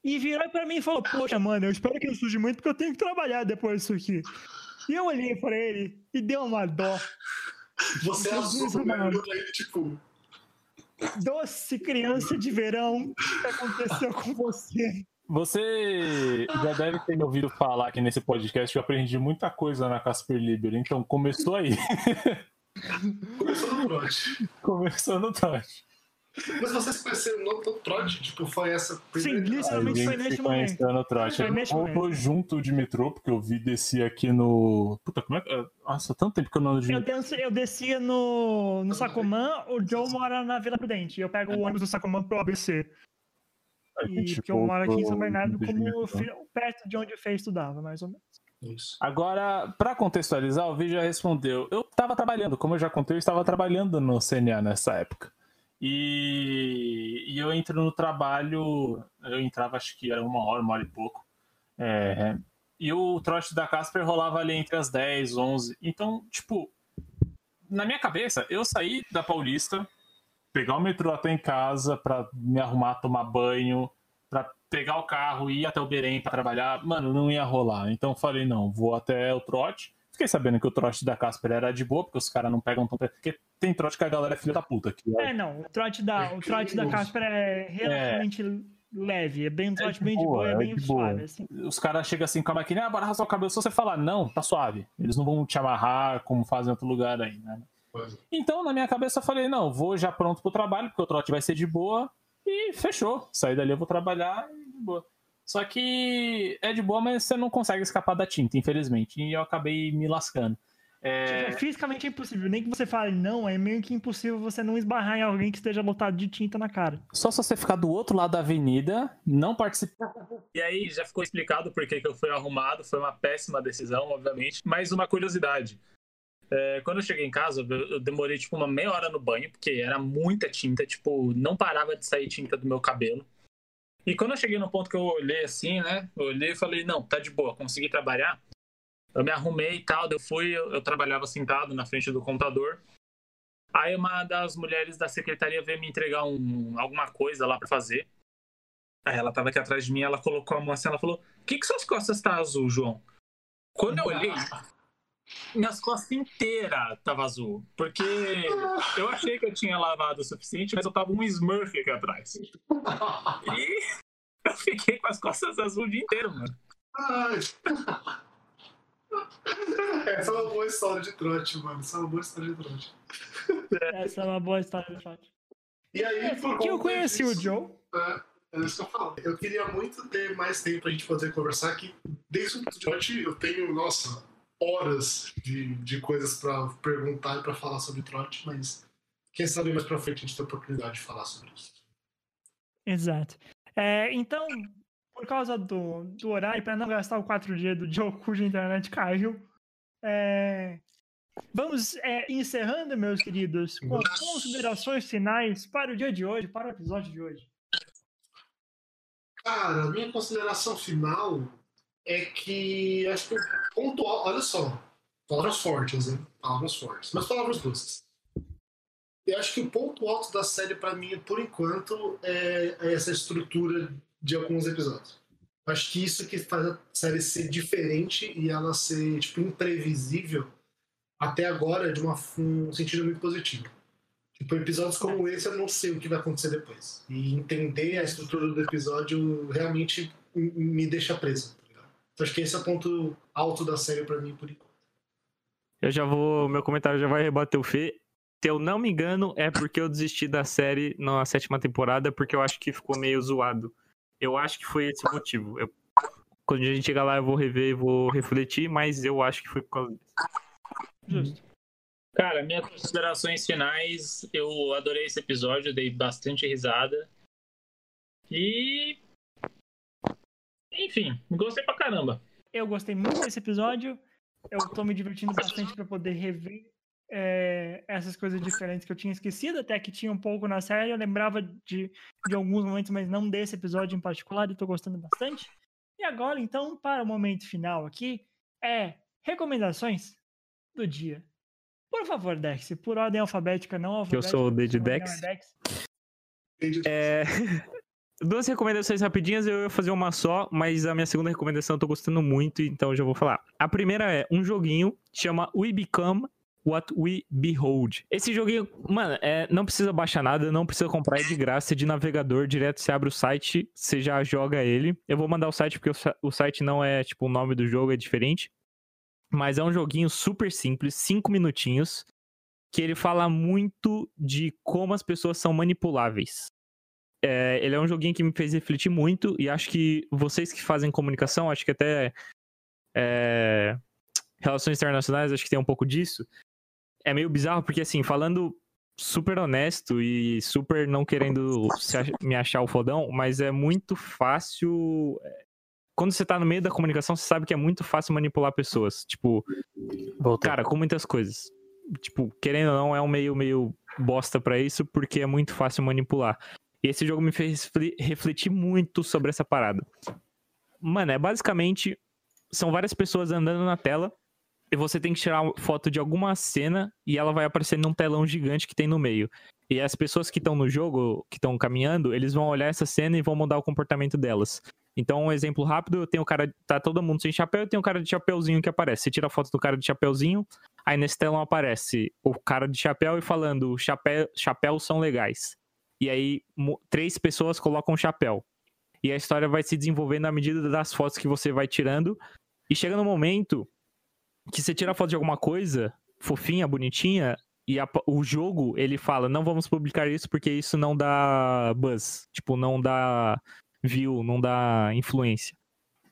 A: E virou pra mim e falou: Poxa, mano, eu espero que não suje muito porque eu tenho que trabalhar depois disso aqui. E eu olhei pra ele e deu uma dó.
C: Você é né?
A: mano.
C: Aí, tipo,
A: Doce criança de verão, o que aconteceu com você?
D: Você já deve ter me ouvido falar aqui nesse podcast que eu aprendi muita coisa na Casper Liber. Então começou aí.
C: começou no trote.
D: começou no trote.
C: Mas vocês se conheceram no, trote? Tipo, foi essa
A: Sim,
C: primeira
D: A
A: literalmente foi neste momento.
D: no trote.
A: Foi neste
D: voltou
A: momento.
D: junto de metrô, porque eu vi descer aqui no. Puta, como é que. Nossa, tanto tempo que eu não ando de
A: Eu,
D: metrô.
A: eu descia no, no Sacomã, o Joe mora na Vila Prudente. Eu pego o ônibus do Sacomã pro ABC. E,
D: gente
A: porque eu moro aqui em São Bernardo, como perto de onde o Fê estudava, mais ou menos.
C: Isso.
D: Agora, pra contextualizar, o vídeo já respondeu. Eu tava trabalhando, como eu já contei, eu estava trabalhando no CNA nessa época. E, e eu entro no trabalho, eu entrava acho que era uma hora, uma hora e pouco. É, e o trote da Casper rolava ali entre as 10, 11. Então, tipo, na minha cabeça, eu saí da Paulista, pegar o metrô até em casa pra me arrumar, tomar banho, pra pegar o carro e ir até o Berém pra trabalhar, mano, não ia rolar. Então eu falei, não, vou até o trote. Fiquei sabendo que o trote da Casper era de boa, porque os caras não pegam tão. Porque tem trote que a galera é filha da puta. Que
A: É, não, o trote da, o trote da Casper é relativamente leve, é bem um trote
D: de
A: bem de
D: boa,
A: boa, é
D: é
A: bem
D: boa.
A: suave, assim.
D: os caras chegam assim com a máquina, ah, bora raspar o cabelo. Se você falar não, tá suave. Eles não vão te amarrar como fazem em outro lugar aí, né?
C: Pois.
D: Então, na minha cabeça, eu falei, não, vou já pronto pro trabalho, porque o trote vai ser de boa. E fechou. Sair dali eu vou trabalhar e de boa. Só que é de boa, mas você não consegue escapar da tinta, infelizmente. E eu acabei me lascando. É,
A: Tipo, fisicamente é impossível, nem que você fale não, é meio que impossível você não esbarrar em alguém que esteja lotado de tinta na cara.
D: Só se você ficar do outro lado da avenida, não participar. E aí já ficou explicado por que que eu fui arrumado. Foi uma péssima decisão, obviamente. Mas uma curiosidade. É, quando eu cheguei em casa, eu demorei tipo uma meia hora no banho, porque era muita tinta, tipo, não parava de sair tinta do meu cabelo. E quando eu cheguei no ponto que eu olhei assim, né? Eu olhei e falei, não, tá de boa, consegui trabalhar. Eu me arrumei e tal, eu fui, eu, eu trabalhava sentado na frente do computador. Aí uma das mulheres da secretaria veio me entregar um, alguma coisa lá pra fazer. Aí ela tava aqui atrás de mim, ela colocou a mão assim, ela falou: "Por que que suas costas tá azul, João?" Quando eu olhei, minhas costas inteiras tava azul, porque eu achei que eu tinha lavado o suficiente, mas eu tava um Smurf aqui atrás. E eu fiquei com as costas azul o dia inteiro, mano.
C: Ai, Essa é uma boa história de trote, mano. Essa é uma boa história de trote.
A: Essa é uma boa história de fato.
C: E aí, por
A: Porque eu conheci o
C: disso-
A: Joe.
C: É, é isso que eu falo. Eu queria muito ter mais tempo pra gente poder conversar aqui. Desde o trote eu tenho, nossa, horas de, de coisas pra perguntar e pra falar sobre trote, mas quem sabe mais pra frente a gente tem a oportunidade de falar sobre isso.
A: Exato. É, então, por causa do, do horário, para não gastar o 4G do Joe, cuja internet caiu, é, vamos é, encerrando, meus queridos, com
C: Vamos.
A: considerações finais para o dia de hoje, para o episódio de hoje.
C: Cara, a minha consideração final é que acho que alto, olha só, palavras fortes, né? Palavras fortes, mas palavras doces. Eu acho que o ponto alto da série pra mim, por enquanto, é, é essa estrutura de alguns episódios. Acho que isso que faz a série ser diferente e ela ser tipo imprevisível até agora de uma, um sentido muito positivo. Tipo, episódios como esse eu não sei o que vai acontecer depois. E entender a estrutura do episódio realmente me deixa preso. Acho que esse é o ponto alto da série pra mim por enquanto.
B: Eu já vou. Meu comentário já vai rebater o Fê. Se eu não me engano, é porque eu desisti da série na sétima temporada, porque eu acho que ficou meio zoado. Eu acho que foi esse o motivo. Eu- quando a gente chegar lá, eu vou rever e vou refletir, mas eu acho que foi por causa disso.
A: Justo.
E: Cara, minhas considerações finais, eu adorei esse episódio, dei bastante risada. E. Enfim, gostei pra caramba.
A: Eu gostei muito desse episódio. Eu tô me divertindo bastante para poder rever é, essas coisas diferentes que eu tinha esquecido, até que tinha um pouco na série. Eu lembrava de, de alguns momentos, mas não desse episódio em particular, e tô gostando bastante. E agora, então, para o momento final aqui, é recomendações do dia. Por favor, Dex, por ordem alfabética, não
B: Que eu
A: alfabética.
B: sou o
A: não é Dex.
B: É. Duas recomendações rapidinhas, eu ia fazer uma só, mas a minha segunda recomendação eu tô gostando muito, então eu já vou falar. A primeira é um joguinho, chama We Become What We Behold. Esse joguinho, mano, é, não precisa baixar nada, não precisa comprar, é de graça, é de navegador, direto você abre o site, você já joga ele. Eu vou mandar o site porque o, o site não é, tipo, o nome do jogo é diferente. Mas é um joguinho super simples, cinco minutinhos, que ele fala muito de como as pessoas são manipuláveis. É, ele é um joguinho que me fez refletir muito e acho que vocês que fazem comunicação, acho que até é, relações internacionais, acho que tem um pouco disso. É meio bizarro porque assim, falando super honesto e super não querendo ach- me achar o fodão, mas é muito fácil. é, Quando você tá no meio da comunicação, você sabe que é muito fácil manipular pessoas. Tipo. Cara, com muitas coisas. Tipo, querendo ou não, é um meio, meio bosta pra isso, porque é muito fácil manipular. E esse jogo me fez refle- refletir muito sobre essa parada. Mano, é basicamente. São várias pessoas andando na tela. E você tem que tirar foto de alguma cena e ela vai aparecer num telão gigante que tem no meio. E as pessoas que estão no jogo, que estão caminhando, eles vão olhar essa cena e vão mudar o comportamento delas. Então, um exemplo rápido, tem o cara, tá todo mundo sem chapéu tem um cara de chapeuzinho que aparece. Você tira a foto do cara de chapeuzinho, aí nesse telão aparece o cara de chapéu e falando, chapéu, chapéus são legais. E aí, três pessoas colocam chapéu. E a história vai se desenvolvendo à medida das fotos que você vai tirando. E chega no momento que você tira a foto de alguma coisa, fofinha, bonitinha, e a- o jogo, ele fala, não vamos publicar isso porque isso não dá buzz. Tipo, não dá view, não dá influência.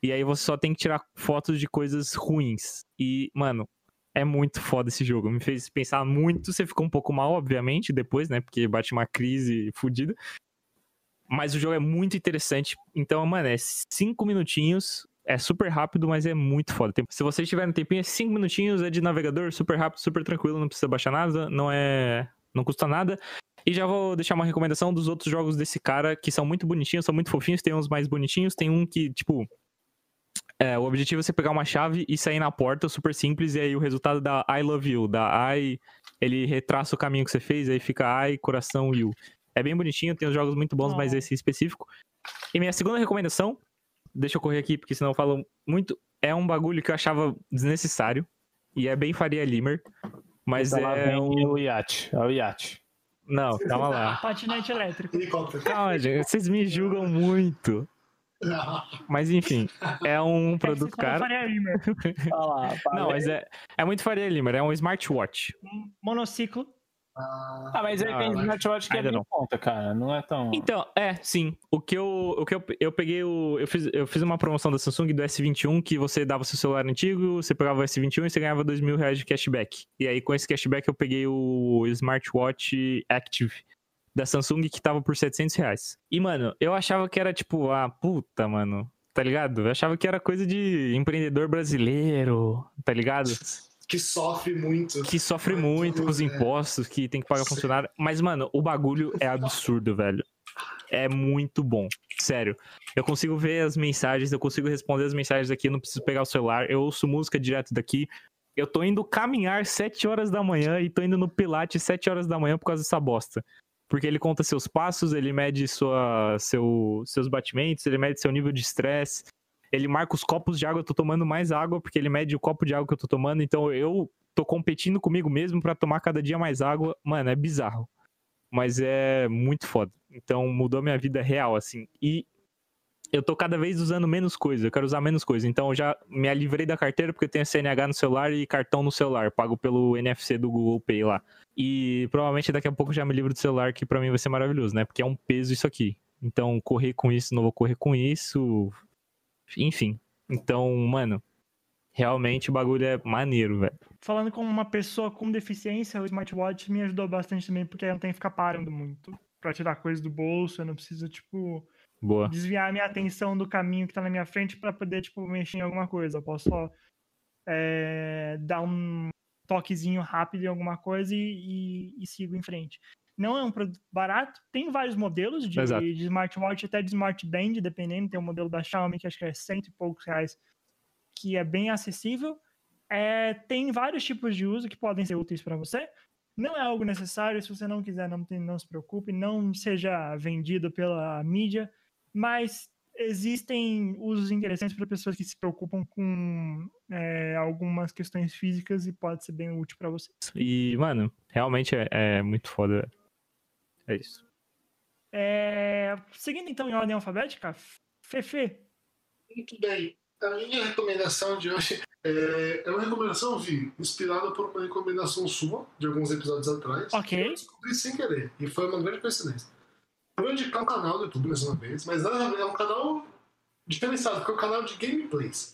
B: E aí você só tem que tirar fotos de coisas ruins. E, mano, é muito foda esse jogo. Me fez pensar muito. Você ficou um pouco mal, obviamente, depois, né? Porque bate uma crise fodida. Mas o jogo é muito interessante. Então, mano, é cinco minutinhos. É super rápido, mas é muito foda. Se vocês tiverem um tempinho, é cinco minutinhos, é de navegador, super rápido, super tranquilo, não precisa baixar nada, não é. não custa nada. E já vou deixar uma recomendação dos outros jogos desse cara, que são muito bonitinhos, são muito fofinhos, tem uns mais bonitinhos, tem um que, tipo. É, o objetivo é você pegar uma chave e sair na porta, super simples, e aí o resultado da I love you, da I, ele retraça o caminho que você fez, aí fica I, coração, you. É bem bonitinho, tem uns jogos muito bons, mas
A: Oh.
B: esse específico. E minha segunda recomendação, deixa eu correr aqui, porque senão eu falo muito, é um bagulho que eu achava desnecessário, e é bem Faria Limer, mas
D: Então lá
B: é
D: vem
B: um...
D: o iate. É o iate.
B: Não, calma lá.
A: Patinete elétrico.
C: Helicóptero.
B: Calma, gente, vocês me julgam muito. Mas enfim, é um produto
A: É você falou
B: caro.
A: Faria Limer.
D: Olha lá,
B: Não, mas é, é muito Faria Limer, é um smartwatch.
A: Monociclo.
C: Ah,
D: Ah, mas aí
B: Ah,
D: tem smartwatch que é
B: não.
D: conta, cara. Não é tão.
B: Então, é, sim. O que eu, o que eu, eu peguei o. Eu fiz, eu fiz uma promoção da Samsung do S21 que você dava seu celular antigo, você pegava o S21 e você ganhava dois mil reais de cashback. E aí, com esse cashback, eu peguei o Smartwatch Active da Samsung que tava por 700 reais. E, mano, eu achava que era tipo, ah, puta, mano. Tá ligado? Eu achava que era coisa de empreendedor brasileiro, tá ligado?
C: que sofre muito.
B: que sofre
C: Mas
B: muito com os
C: é.
B: impostos, que tem que pagar funcionário. Mas, mano, o bagulho é absurdo, velho. É muito bom. Sério. Eu consigo ver as mensagens, eu consigo responder as mensagens aqui, eu não preciso pegar o celular. Eu ouço música direto daqui. Eu tô indo caminhar 7 horas da manhã e tô indo no Pilates 7 horas da manhã por causa dessa bosta. Porque ele conta seus passos, ele mede sua, seu, seus batimentos, ele mede seu nível de estresse. Ele marca os copos de água, eu tô tomando mais água, porque ele mede o copo de água que eu tô tomando. Então eu tô competindo comigo mesmo pra tomar cada dia mais água. Mano, é bizarro. Mas é muito foda. Então mudou minha vida real, assim. E eu tô cada vez usando menos coisa, eu quero usar menos coisa. Então eu já me livrei da carteira porque eu tenho CNH no celular e cartão no celular. Pago pelo NFC do Google Pay lá. E provavelmente daqui a pouco já me livro do celular, que pra mim vai ser maravilhoso, né? Porque é um peso isso aqui. Então correr com isso, não vou correr com isso. Enfim. Então, mano, realmente o bagulho é maneiro, velho.
A: Falando com uma pessoa com deficiência, o smartwatch me ajudou bastante também, porque eu não tenho que ficar parando muito pra tirar coisa do bolso, eu não preciso, tipo,
B: Boa.
A: desviar a minha atenção do caminho que tá na minha frente pra poder, tipo, mexer em alguma coisa. Eu posso só é, dar um toquezinho rápido em alguma coisa e, e- e sigo em frente. Não é um produto barato, tem vários modelos de,
B: Exato.
A: de smartwatch, até de smartband, dependendo. Tem um modelo da Xiaomi que acho que é cento e poucos reais, que é bem acessível. É, tem vários tipos de uso que podem ser úteis para você. Não é algo necessário, se você não quiser, não, tem- não se preocupe, não seja vendido pela mídia, mas existem usos interessantes para pessoas que se preocupam com é, algumas questões físicas e pode ser bem útil para você.
B: E, mano, realmente é, é muito foda. velho. É isso.
A: É, seguindo então em ordem alfabética, Fefe,
C: Muito bem. A minha recomendação de hoje é, é uma recomendação, Vi, inspirada por uma recomendação sua, de alguns episódios atrás.
A: Ok.
C: que Eu descobri sem querer. E foi uma grande coincidência. Eu vou indicar um canal do YouTube mais uma vez, mas é é um canal diferenciado, porque é um canal de gameplays.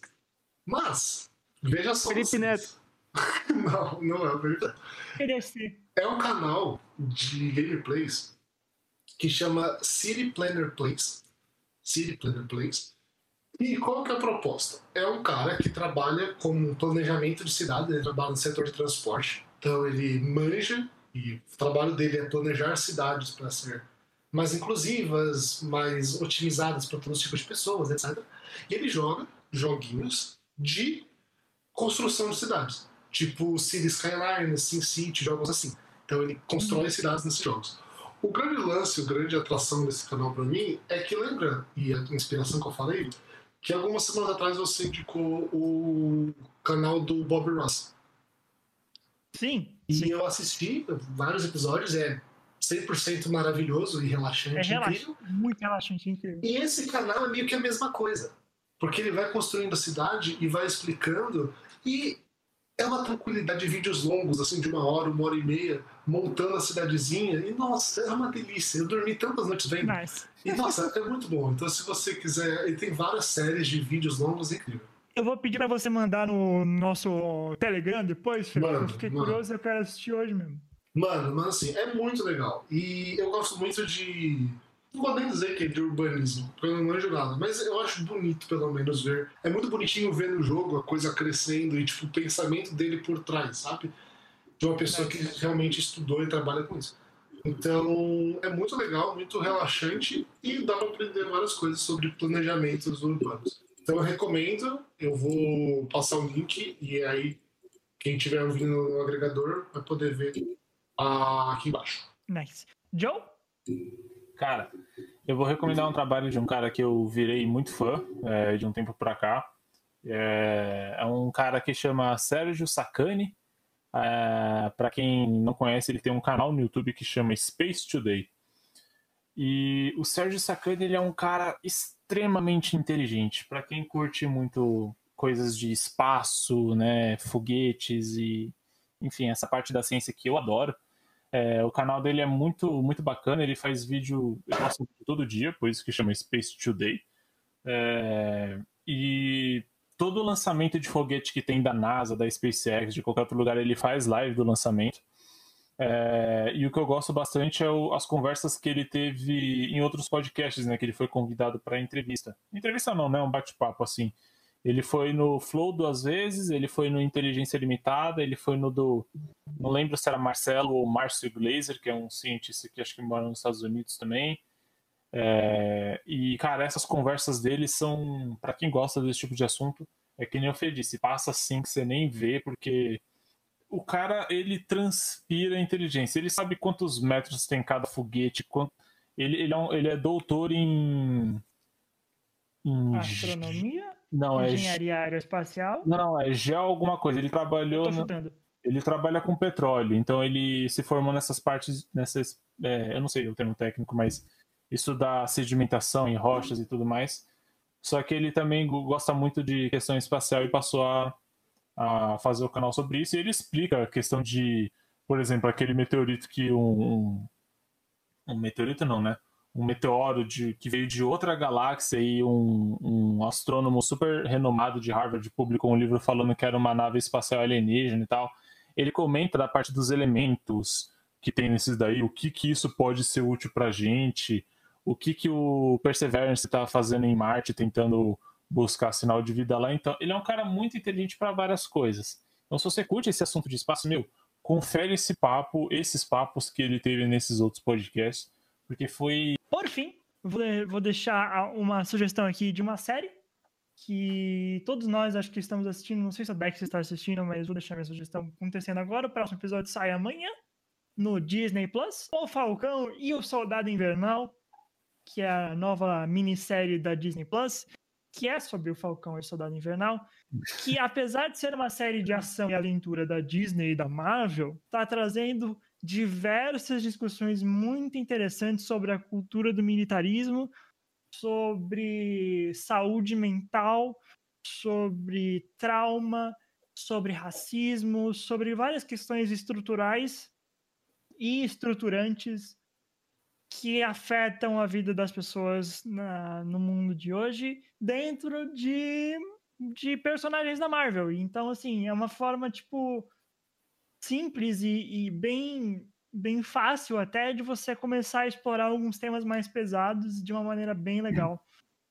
C: Mas, veja só.
B: Felipe. Neto.
C: não, não é o Felipe Neto. É um canal de gameplays que chama City Planner Plays. City Planner Plays. E qual que é a proposta? É um cara que trabalha com planejamento de cidade, ele trabalha no setor de transporte. Então ele manja e o trabalho dele é planejar cidades para ser mais inclusivas, mais otimizadas para todos os tipos de pessoas, etc. E ele joga joguinhos de construção de cidades, tipo City Skyline, Sim City, jogos assim. Então ele constrói cidades nesses jogos. O grande lance, a grande atração desse canal para mim é que lembra, e a inspiração que eu falei, que algumas semanas atrás você indicou o canal do Bob Ross.
A: Sim,
C: E
A: sim.
C: eu assisti vários episódios, é 100% maravilhoso e relaxante,
A: É
C: incrível.
A: relaxante, muito relaxante, incrível.
C: E esse canal é meio que a mesma coisa. Porque ele vai construindo a cidade e vai explicando. E é uma tranquilidade de vídeos longos, assim, de uma hora, uma hora e meia, montando a cidadezinha. E nossa, é uma delícia. Eu dormi tantas noites vendo.
A: Nice.
C: E nossa, é muito bom. Então, se você quiser, ele tem várias séries de vídeos longos incrível.
A: Eu vou pedir pra você mandar no nosso Telegram depois, Felipe. Eu fiquei
C: manda.
A: curioso e eu quero assistir hoje mesmo.
C: Mano, mas assim, é muito legal. E eu gosto muito de. Não vou nem dizer que é de urbanismo, porque eu não manjo nada, mas eu acho bonito, pelo menos, ver. É muito bonitinho ver no jogo a coisa crescendo e, tipo, o pensamento dele por trás, sabe? De uma pessoa que realmente estudou e trabalha com isso. Então, é muito legal, muito relaxante e dá pra aprender várias coisas sobre planejamentos urbanos. Então, eu recomendo, eu vou passar o link e aí quem estiver ouvindo no agregador vai poder ver aqui embaixo.
A: Nice. Joe?
D: Cara, eu vou recomendar um trabalho de um cara que eu virei muito fã é, de um tempo pra cá. É, é um cara que chama Sérgio Sacani. É, para quem não conhece, ele tem um canal no YouTube que chama Space Today. E o Sérgio Sacani ele é um cara extremamente inteligente. Para quem curte muito coisas de espaço, né, foguetes e enfim, essa parte da ciência que eu adoro. É, o canal dele é muito muito bacana, ele faz vídeo, faço todo dia, por isso que chama Space Today. É, e todo lançamento de foguete que tem da NASA, da SpaceX, de qualquer outro lugar, ele faz live do lançamento. É, e o que eu gosto bastante é o, as conversas que ele teve em outros podcasts, né? Que ele foi convidado para entrevista. Entrevista não, né? Um bate-papo assim. Ele foi no Flow duas vezes, ele foi no Inteligência Limitada, ele foi no do. Não lembro se era Marcelo ou Márcio Glazer, que é um cientista que acho que mora nos Estados Unidos também. É, e, cara, essas conversas dele são, para quem gosta desse tipo de assunto, é que nem eu disse, passa assim que você nem vê, porque o cara, ele transpira inteligência. Ele sabe quantos metros tem cada foguete, quanto... ele, ele, é um, ele é doutor em.
A: em... Astronomia?
D: Não,
A: é Engenharia aeroespacial?
D: Não, é geo alguma coisa. Ele trabalhou. No... Ele trabalha com petróleo, então ele se formou nessas partes, nessas. É, eu não sei o termo técnico, mas estudar sedimentação em rochas e tudo mais. Só que ele também gosta muito de questão espacial e passou a, a fazer o canal sobre isso. E ele explica a questão de, por exemplo, aquele meteorito que um, um, um meteorito não, né? Um meteoro de, que veio de outra galáxia e um, um astrônomo super renomado de Harvard publicou um livro falando que era uma nave espacial alienígena e tal. Ele comenta da parte dos elementos que tem nesses daí, o que que isso pode ser útil pra gente, o que que o Perseverance está fazendo em Marte, tentando buscar sinal de vida lá. Então, ele é um cara muito inteligente para várias coisas. Então, se você curte esse assunto de espaço, meu, confere esse papo, esses papos que ele teve nesses outros podcasts, porque foi.
A: Por fim, vou deixar uma sugestão aqui de uma série que todos nós acho que estamos assistindo. Não sei se a Bex está assistindo, mas vou deixar minha sugestão acontecendo agora. O próximo episódio sai amanhã no Disney Plus. O Falcão e o Soldado Invernal que é a nova minissérie da Disney Plus, que é sobre o Falcão e o Soldado Invernal, que apesar de ser uma série de ação e aventura da Disney e da Marvel, está trazendo diversas discussões muito interessantes sobre a cultura do militarismo, sobre saúde mental, sobre trauma, sobre racismo, sobre várias questões estruturais e estruturantes que afetam a vida das pessoas na, no mundo de hoje dentro de, de personagens da Marvel. Então, assim, é uma forma, tipo, simples e, e bem, bem fácil até de você começar a explorar alguns temas mais pesados de uma maneira bem legal.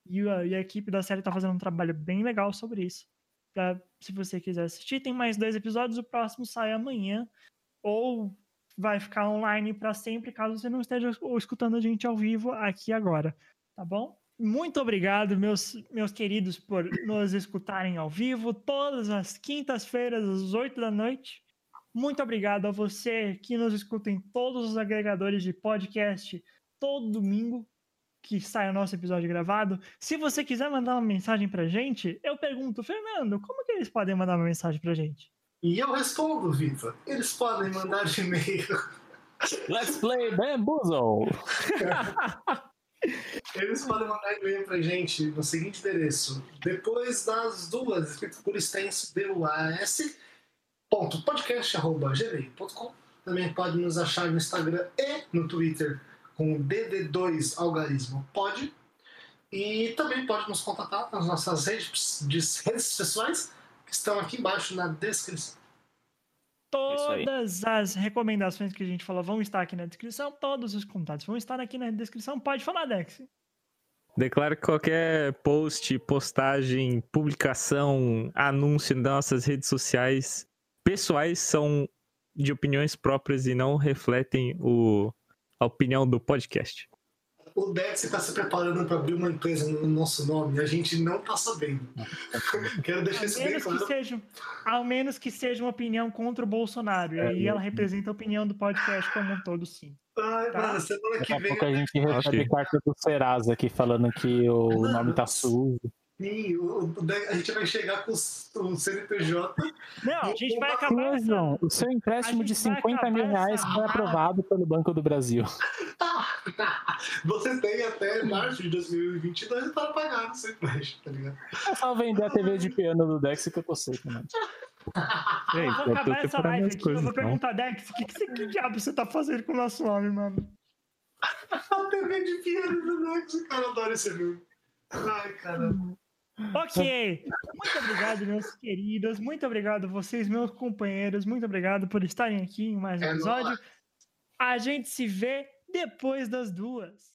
A: E a, e a equipe da série está fazendo um trabalho bem legal sobre isso. Pra, se você quiser assistir, tem mais dois episódios, o próximo sai amanhã. Ou vai ficar online para sempre, caso você não esteja escutando a gente ao vivo aqui agora, tá bom? Muito obrigado, meus, meus queridos, por nos escutarem ao vivo todas as quintas-feiras, às 8 da noite. Muito obrigado a você que nos escuta em todos os agregadores de podcast todo domingo que sai o nosso episódio gravado. Se você quiser mandar uma mensagem pra gente, eu pergunto, Fernando, como que eles podem mandar uma mensagem pra gente?
C: E eu respondo, Vitor. Eles podem mandar de e-mail.
D: Let's play Bamboozle!
C: Eles podem mandar e-mail pra gente no seguinte endereço: depois das duas, escrito por extenso D-U-A-S, podcast.gmail.com. Também pode nos achar no Instagram e no Twitter com DD2 Algarismo Pode. E também pode nos contatar nas nossas redes, redes pessoais estão aqui embaixo na descrição.
A: Todas as recomendações que a gente falou vão estar aqui na descrição, todos os contatos vão estar aqui na descrição. Pode falar, Dex.
B: Declaro que qualquer post, postagem, publicação, anúncio nas nossas redes sociais pessoais são de opiniões próprias e não refletem o, a opinião do podcast
C: o Dex está se preparando para abrir uma empresa no nosso nome e a gente não está sabendo. Quero deixar isso bem claro.
A: Seja, ao menos que seja uma opinião contra o Bolsonaro. É, e aí ela representa a opinião do podcast como um todo, sim.
C: Ai, tá? mano, semana que
D: vem. Daqui a pouco a gente recebe carta do Serasa aqui falando que o não, nome tá sujo.
C: Sim, o, o, a gente vai chegar com o CNPJ.
A: Não, a gente vai acabar. João,
D: o seu empréstimo de 50 mil reais foi aprovado pelo Banco do Brasil.
C: Você tem até março de 2022 para pagar no seu empréstimo, tá ligado?
D: É só vender a TV de piano do Dex que eu tô seco, mano.
B: Ei,
A: Eu vou
B: eu
A: acabar essa live aqui. Eu
B: coisas,
A: vou
B: então.
A: perguntar, Dex, o que, que, que diabo você tá fazendo com o nosso nome, mano?
C: A TV de piano do o cara adora esse filme. Ai, caramba.
A: Ok. Muito obrigado, meus queridos. Muito obrigado vocês, meus companheiros. Muito obrigado por estarem aqui em mais um
C: É
A: episódio. A gente se vê depois das duas.